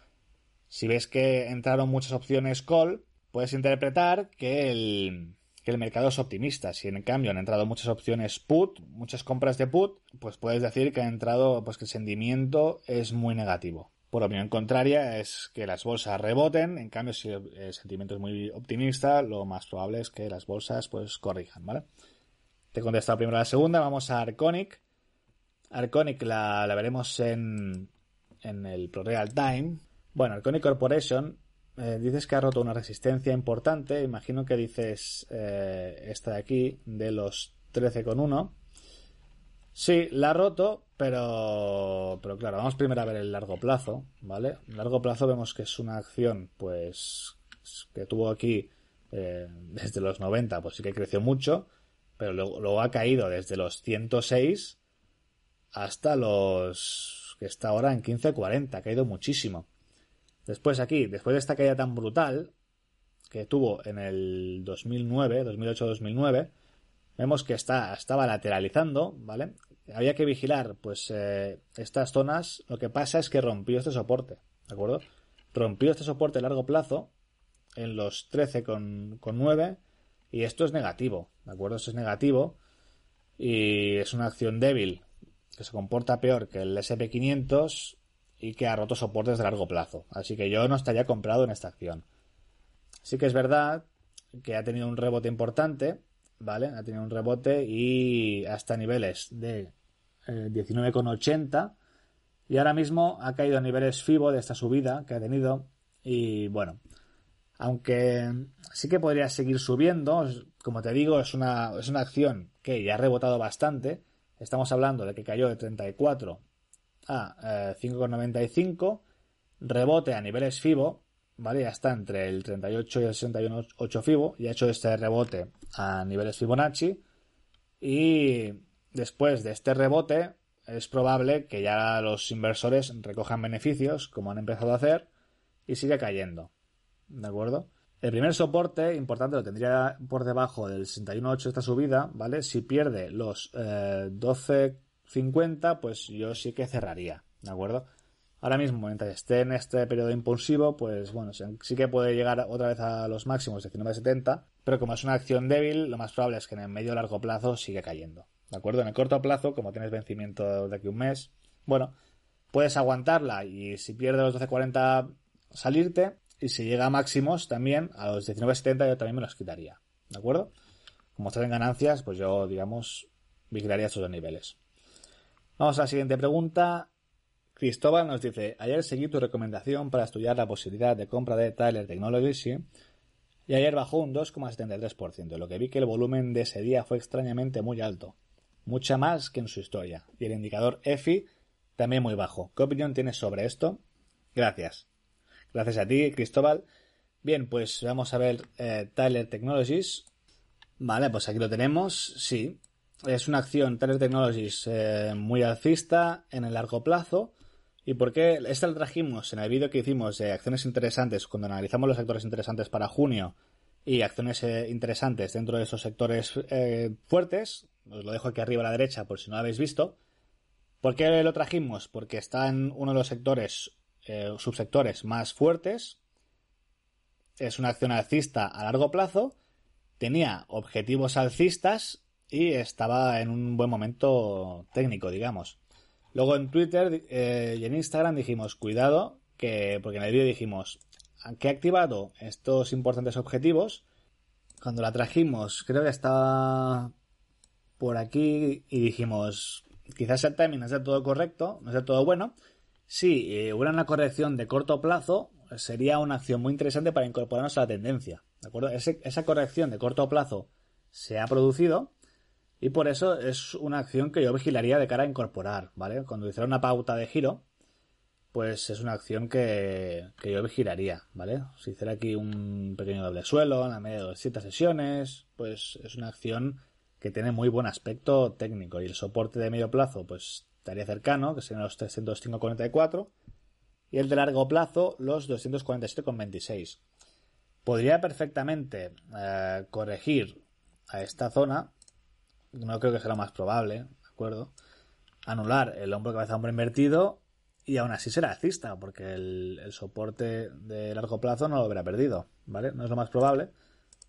Si ves que entraron muchas opciones call, puedes interpretar que el, que el mercado es optimista. Si en cambio han entrado muchas opciones put, muchas compras de put, pues puedes decir que ha entrado, pues que el sentimiento es muy negativo. Por opinión contraria es que las bolsas reboten, en cambio si el sentimiento es muy optimista, lo más probable es que las bolsas pues corrijan, ¿vale? Te he contestado primero la segunda, vamos a Arconic. Arconic la, la veremos en, en el Pro Real Time. Bueno, Arconic Corporation eh, dices que ha roto una resistencia importante. Imagino que dices eh, esta de aquí, de los 13,1. Sí, la ha roto, pero, pero claro, vamos primero a ver el largo plazo, ¿vale? En largo plazo vemos que es una acción, pues, que tuvo aquí eh, desde los 90, pues sí que creció mucho, pero luego, luego, ha caído desde los 106 hasta los que está ahora en 15.40, ha caído muchísimo. Después aquí, después de esta caída tan brutal que tuvo en el 2009, 2008-2009, vemos que está, estaba lateralizando, ¿vale? Había que vigilar, pues, eh, estas zonas. Lo que pasa es que rompió este soporte, ¿de acuerdo? Rompió este soporte a largo plazo en los 13,9 y esto es negativo, ¿de acuerdo? Esto es negativo y es una acción débil que se comporta peor que el SP500 y que ha roto soportes de largo plazo. Así que yo no estaría comprado en esta acción. Sí que es verdad que ha tenido un rebote importante, ¿vale? Ha tenido un rebote y hasta niveles de 19,80 eh, y ahora mismo ha caído a niveles FIBO de esta subida que ha tenido y bueno, aunque sí que podría seguir subiendo, como te digo, es una, es una acción que ya ha rebotado bastante. Estamos hablando de que cayó de 34 a 5,95, rebote a niveles FIBO, ¿vale? Ya está entre el 38 y el 61,8 FIBO, y ha hecho este rebote a niveles Fibonacci, y después de este rebote es probable que ya los inversores recojan beneficios, como han empezado a hacer, y sigue cayendo, ¿de acuerdo? El primer soporte importante lo tendría por debajo del 61.8 esta subida, ¿vale? Si pierde los eh, 12 50, pues yo sí que cerraría, ¿de acuerdo? Ahora mismo, mientras esté en este periodo impulsivo, pues bueno, sí que puede llegar otra vez a los máximos de 1970, pero como es una acción débil, lo más probable es que en el medio largo plazo sigue cayendo, ¿de acuerdo? En el corto plazo, como tienes vencimiento de aquí un mes, bueno, puedes aguantarla y si pierde los 12.40 salirte, y si llega a máximos también, a los 19.70 yo también me los quitaría, ¿de acuerdo? Como estás en ganancias, pues yo, digamos, vigilaría estos dos niveles. Vamos a la siguiente pregunta. Cristóbal nos dice, ayer seguí tu recomendación para estudiar la posibilidad de compra de Tyler Technologies, y ayer bajó un 2,73%, lo que vi que el volumen de ese día fue extrañamente muy alto, mucha más que en su historia, y el indicador EFI también muy bajo. ¿Qué opinión tienes sobre esto? Gracias. Gracias a ti, Cristóbal. Bien, pues vamos a ver eh, Tyler Technologies. Vale, pues aquí lo tenemos, sí es una acción Tyler Technologies eh, muy alcista en el largo plazo. ¿Y por qué? Esta la trajimos en el vídeo que hicimos de acciones interesantes, cuando analizamos los sectores interesantes para junio y acciones eh, interesantes dentro de esos sectores eh, fuertes. Os lo dejo aquí arriba a la derecha por si no lo habéis visto. ¿Por qué lo trajimos? Porque está en uno de los sectores, subsectores más fuertes. Es una acción alcista a largo plazo. Tenía objetivos alcistas y estaba en un buen momento técnico, digamos. Luego en Twitter eh, y en Instagram dijimos, cuidado, que porque en el vídeo dijimos que he activado estos importantes objetivos. Cuando la trajimos, creo que estaba por aquí y dijimos, quizás el timing no del todo correcto, no del todo bueno. Si eh, hubiera una corrección de corto plazo, sería una acción muy interesante para incorporarnos a la tendencia. ¿De acuerdo? esa corrección de corto plazo se ha producido y por eso es una acción que yo vigilaría de cara a incorporar, ¿vale? Cuando hiciera una pauta de giro, pues es una acción que, que yo vigilaría, ¿vale? Si hiciera aquí un pequeño doble suelo en la media de siete sesiones, pues es una acción que tiene muy buen aspecto técnico y el soporte de medio plazo, pues estaría cercano, que serían los 305,44, y el de largo plazo los 247,26. Podría perfectamente eh, corregir a esta zona, no creo que sea lo más probable, ¿de acuerdo? Anular el hombro cabeza hombro invertido y aún así será alcista, porque el, soporte de largo plazo no lo habrá perdido, ¿vale? No es lo más probable.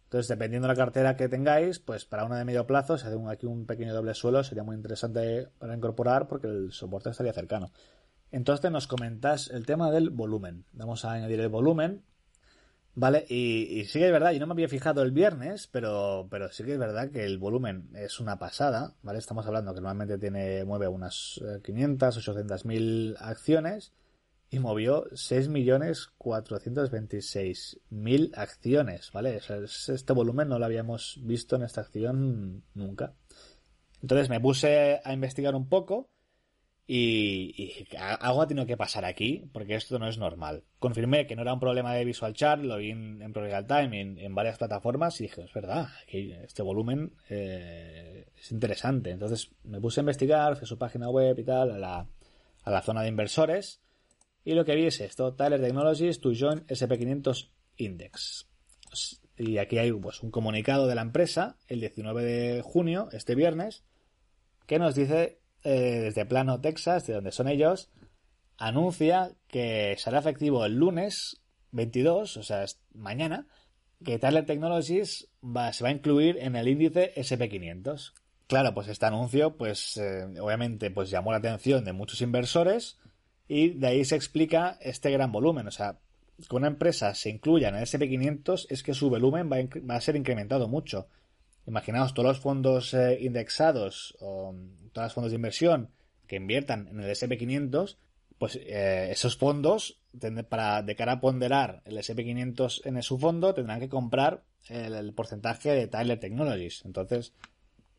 Entonces, dependiendo de la cartera que tengáis, pues para una de medio plazo, si hace aquí un pequeño doble suelo, sería muy interesante para incorporar porque el soporte estaría cercano. Entonces nos comentas el tema del volumen. Vamos a añadir el volumen Vale, y, sí que es verdad, yo no me había fijado el viernes, pero, pero sí que es verdad que el volumen es una pasada, ¿vale? Estamos hablando que normalmente tiene, mueve unas 500, 800 mil acciones y movió 6.426.000 acciones, ¿vale? este volumen no lo habíamos visto en esta acción nunca. Entonces me puse a investigar un poco y, algo ha tenido que pasar aquí, porque esto no es normal. Confirmé que no era un problema de Visual Chart, lo vi en, en Real Time, en, en, varias plataformas, y dije, es verdad, que este volumen eh, es interesante. Entonces me puse a investigar, fui a su página web y tal, a la, a la zona de inversores, y lo que vi es esto, Tyler Technologies to join SP500 Index. Y aquí hay pues, un comunicado de la empresa, el 19 de junio, este viernes, que nos dice eh, desde Plano, Texas, de donde son ellos, anuncia que será efectivo el lunes 22, o sea, mañana, que Tyler Technologies se va a incluir en el índice SP500. Claro, pues este anuncio, pues eh, obviamente, pues llamó la atención de muchos inversores y de ahí se explica este gran volumen. O sea, que una empresa se incluya en el SP500 es que su volumen va a ser incrementado mucho. Imaginaos todos los fondos eh, indexados o todos los fondos de inversión que inviertan en el SP500, pues eh, esos fondos, para, de cara a ponderar el SP500 en su fondo, tendrán que comprar el, porcentaje de Tyler Technologies. Entonces,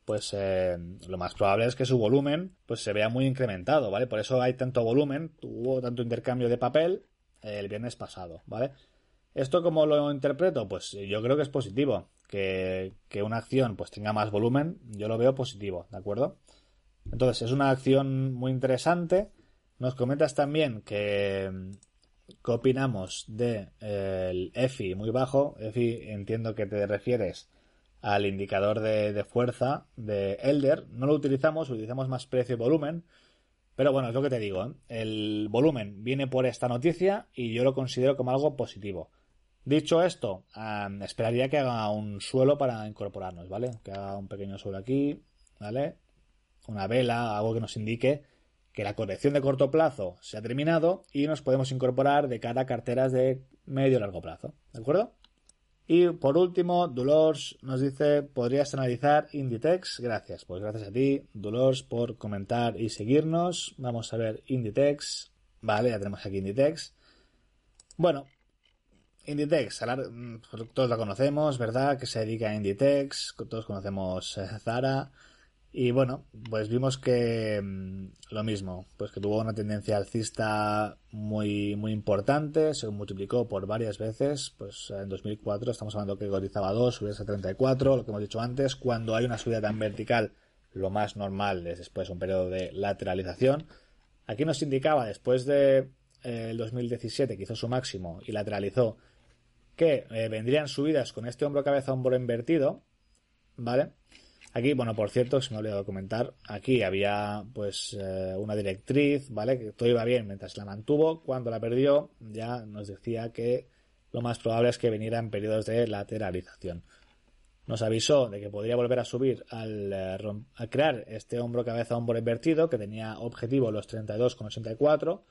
pues eh, lo más probable es que su volumen pues se vea muy incrementado, ¿vale? Por eso hay tanto volumen, hubo tanto intercambio de papel el viernes pasado, ¿vale? ¿Esto como lo interpreto? Pues yo creo que es positivo que, una acción pues tenga más volumen, yo lo veo positivo, ¿de acuerdo? Entonces, es una acción muy interesante. Nos comentas también que ¿qué opinamos de eh, el EFI muy bajo? EFI entiendo que te refieres al indicador de, fuerza de Elder. No lo utilizamos, utilizamos más precio y volumen. Pero bueno, es lo que te digo. ¿eh? El volumen viene por esta noticia y yo lo considero como algo positivo. Dicho esto, esperaría que haga un suelo para incorporarnos, ¿vale? Que haga un pequeño suelo aquí, ¿vale? Una vela, algo que nos indique que la corrección de corto plazo se ha terminado y nos podemos incorporar de cara a carteras de medio y largo plazo, ¿de acuerdo? Y por último, Dolores nos dice, ¿podrías analizar Inditex? Gracias, pues gracias a ti, Dolores, por comentar y seguirnos. Vamos a ver Inditex. Vale, ya tenemos aquí Inditex. Bueno, Inditex, mm, todos la conocemos, ¿verdad? Que se dedica a Inditex, todos conocemos eh, Zara. Y bueno, pues vimos que mm, lo mismo, pues que tuvo una tendencia alcista muy, muy importante, se multiplicó por varias veces, pues en 2004 estamos hablando que cotizaba 2, subió a 34, lo que hemos dicho antes, cuando hay una subida tan vertical, lo más normal es después un periodo de lateralización. Aquí nos indicaba después de eh, el 2017 que hizo su máximo y lateralizó que eh, vendrían subidas con este hombro cabeza hombro invertido, ¿vale? Aquí, bueno, por cierto, se me ha olvidado comentar, aquí había pues eh, una directriz, ¿vale? Que todo iba bien mientras la mantuvo, cuando la perdió ya nos decía que lo más probable es que viniera en periodos de lateralización. Nos avisó de que podría volver a subir al eh, crear este hombro cabeza hombro invertido que tenía objetivo los 32,84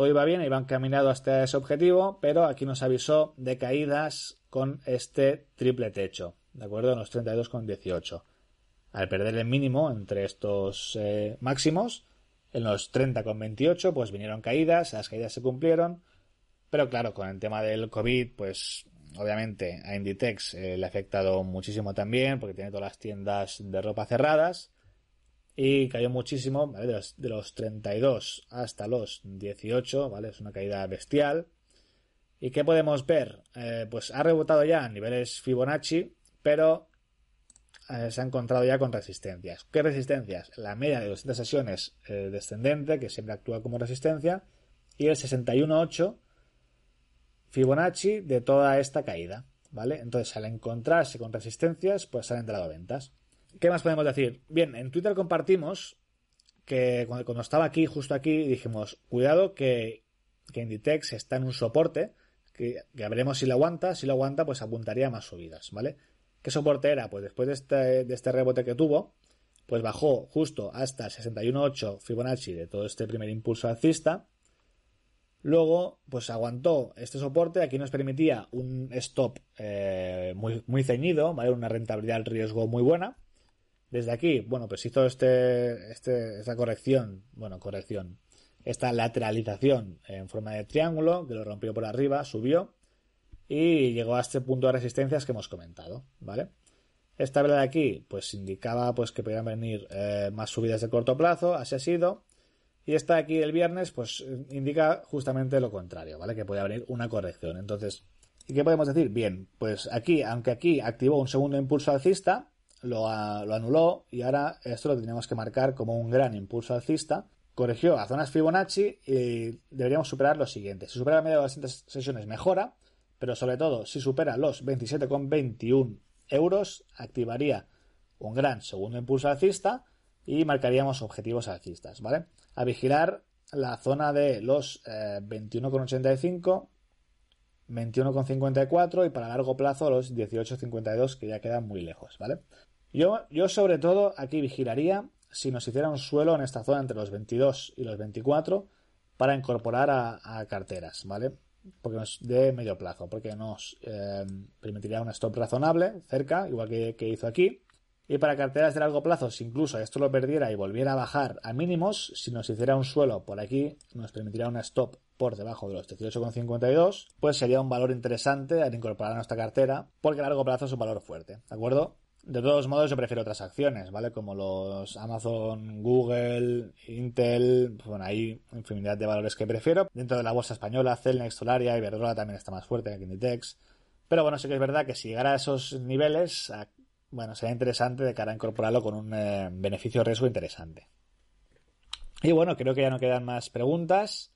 todo iba bien, iban caminando hasta ese objetivo, pero aquí nos avisó de caídas con este triple techo, ¿de acuerdo? En los 32,18. Al perder el mínimo entre estos eh, máximos, en los 30,28, pues vinieron caídas, las caídas se cumplieron, pero claro, con el tema del COVID, pues obviamente a Inditex eh, le ha afectado muchísimo también, porque tiene todas las tiendas de ropa cerradas, y cayó muchísimo, ¿vale? de, los, de, los, 32 hasta los 18, ¿vale? Es una caída bestial. ¿Y qué podemos ver? Eh, pues ha rebotado ya a niveles Fibonacci, pero eh, se ha encontrado ya con resistencias. ¿Qué resistencias? La media de 200 sesiones eh, descendente, que siempre actúa como resistencia, y el 61.8 Fibonacci de toda esta caída. ¿Vale? Entonces, al encontrarse con resistencias, pues han entrado ventas. ¿Qué más podemos decir? Bien, en Twitter compartimos que cuando, estaba aquí, justo aquí, dijimos, cuidado que, que Inditex está en un soporte, que, que, veremos si lo aguanta, si lo aguanta, pues apuntaría a más subidas, ¿vale? ¿Qué soporte era? Pues después de este, este rebote que tuvo, pues bajó justo hasta el 61.8 Fibonacci de todo este primer impulso alcista, Luego, pues aguantó este soporte. Aquí nos permitía un stop eh, muy, muy ceñido, ¿vale? Una rentabilidad al riesgo muy buena. Desde aquí, bueno, pues hizo este, esta corrección, bueno, corrección, esta lateralización en forma de triángulo, que lo rompió por arriba, subió y llegó a este punto de resistencias que hemos comentado, ¿vale? Esta vela de aquí, pues indicaba pues que podían venir eh, más subidas de corto plazo, así ha sido. Y esta aquí el viernes, pues indica justamente lo contrario, ¿vale? Que puede haber una corrección. Entonces, ¿y qué podemos decir? Bien, pues aquí, aunque aquí activó un segundo impulso alcista, lo, anuló y ahora esto lo tenemos que marcar como un gran impulso alcista. Corrigió a zonas Fibonacci y deberíamos superar lo siguiente. Si supera la media de las sesiones, mejora, pero sobre todo, si supera los 27,21 euros, activaría un gran segundo impulso alcista y marcaríamos objetivos alcistas, ¿vale? A vigilar la zona de los 21,85, eh, 21,54 y para largo plazo los 18,52 que ya quedan muy lejos, ¿vale? Yo, yo sobre todo aquí vigilaría si nos hiciera un suelo en esta zona entre los 22 y los 24 para incorporar a, carteras, ¿vale? Porque nos de medio plazo, porque nos eh, permitiría un stop razonable cerca, igual que, que hizo aquí, y para carteras de largo plazo, si incluso esto lo perdiera y volviera a bajar a mínimos, si nos hiciera un suelo por aquí, nos permitiría una stop por debajo de los 18,52, pues sería un valor interesante al incorporar a nuestra cartera, porque a largo plazo es un valor fuerte, ¿de acuerdo? De todos modos, yo prefiero otras acciones, ¿vale? Como los Amazon, Google, Intel, bueno, hay infinidad de valores que prefiero. Dentro de la bolsa española, Celnex, Solaria, Iberdrola también está más fuerte que Inditex. Pero bueno, sí que es verdad que si llegara a esos niveles, bueno, sería interesante de cara a incorporarlo con un eh, beneficio riesgo interesante. Y bueno, creo que ya no quedan más preguntas.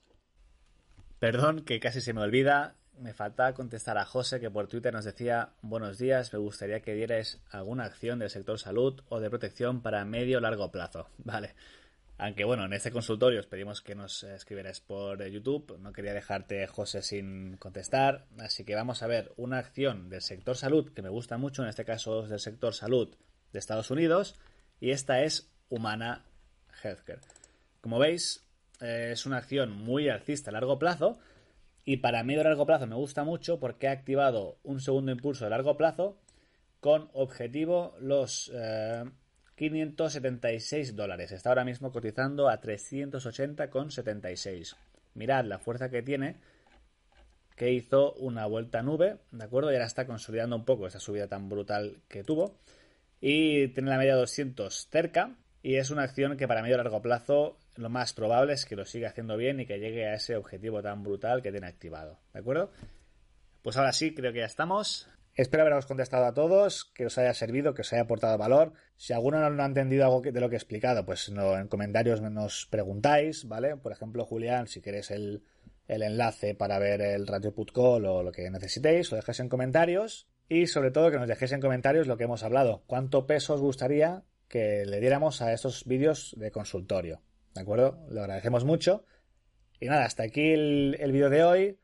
Perdón, que casi se me olvida. Me falta contestar a José que por Twitter nos decía buenos días, me gustaría que dierais alguna acción del sector salud o de protección para medio o largo plazo. Vale. Aunque bueno, en este consultorio os pedimos que nos escribierais por YouTube. No quería dejarte, José, sin contestar. Así que vamos a ver una acción del sector salud que me gusta mucho, en este caso es del sector salud de Estados Unidos. Y esta es Humana Healthcare. Como veis, eh, es una acción muy alcista a largo plazo. Y para medio y largo plazo me gusta mucho porque ha activado un segundo impulso de largo plazo con objetivo los eh, 576 dólares. Está ahora mismo cotizando a 380,76. Mirad la fuerza que tiene, que hizo una vuelta nube, ¿de acuerdo? Y ahora está consolidando un poco esa subida tan brutal que tuvo. Y tiene la media 200 cerca. Y es una acción que para medio largo plazo lo más probable es que lo siga haciendo bien y que llegue a ese objetivo tan brutal que tiene activado. ¿De acuerdo? Pues ahora sí, creo que ya estamos. Espero haberos contestado a todos, que os haya servido, que os haya aportado valor. Si alguno no ha entendido algo de lo que he explicado, pues no, en comentarios nos preguntáis, ¿vale? Por ejemplo, Julián, si queréis el, enlace para ver el Radio Put Call o lo que necesitéis, lo dejéis en comentarios. Y sobre todo que nos dejéis en comentarios lo que hemos hablado. ¿Cuánto peso os gustaría que le diéramos a estos vídeos de consultorio? ¿De acuerdo? Lo agradecemos mucho. Y nada, hasta aquí el, el vídeo de hoy.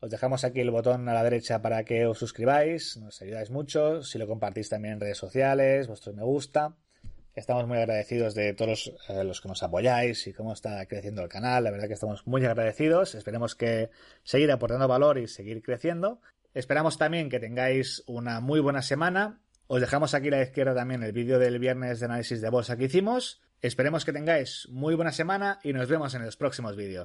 Os dejamos aquí el botón a la derecha para que os suscribáis, nos ayudáis mucho, si lo compartís también en redes sociales, vuestros me gusta. Estamos muy agradecidos de todos eh, los que nos apoyáis y cómo está creciendo el canal. La verdad que estamos muy agradecidos. Esperemos que seguir aportando valor y seguir creciendo. Esperamos también que tengáis una muy buena semana. Os dejamos aquí a la izquierda también el vídeo del viernes de análisis de bolsa que hicimos. Esperemos que tengáis muy buena semana y nos vemos en los próximos vídeos.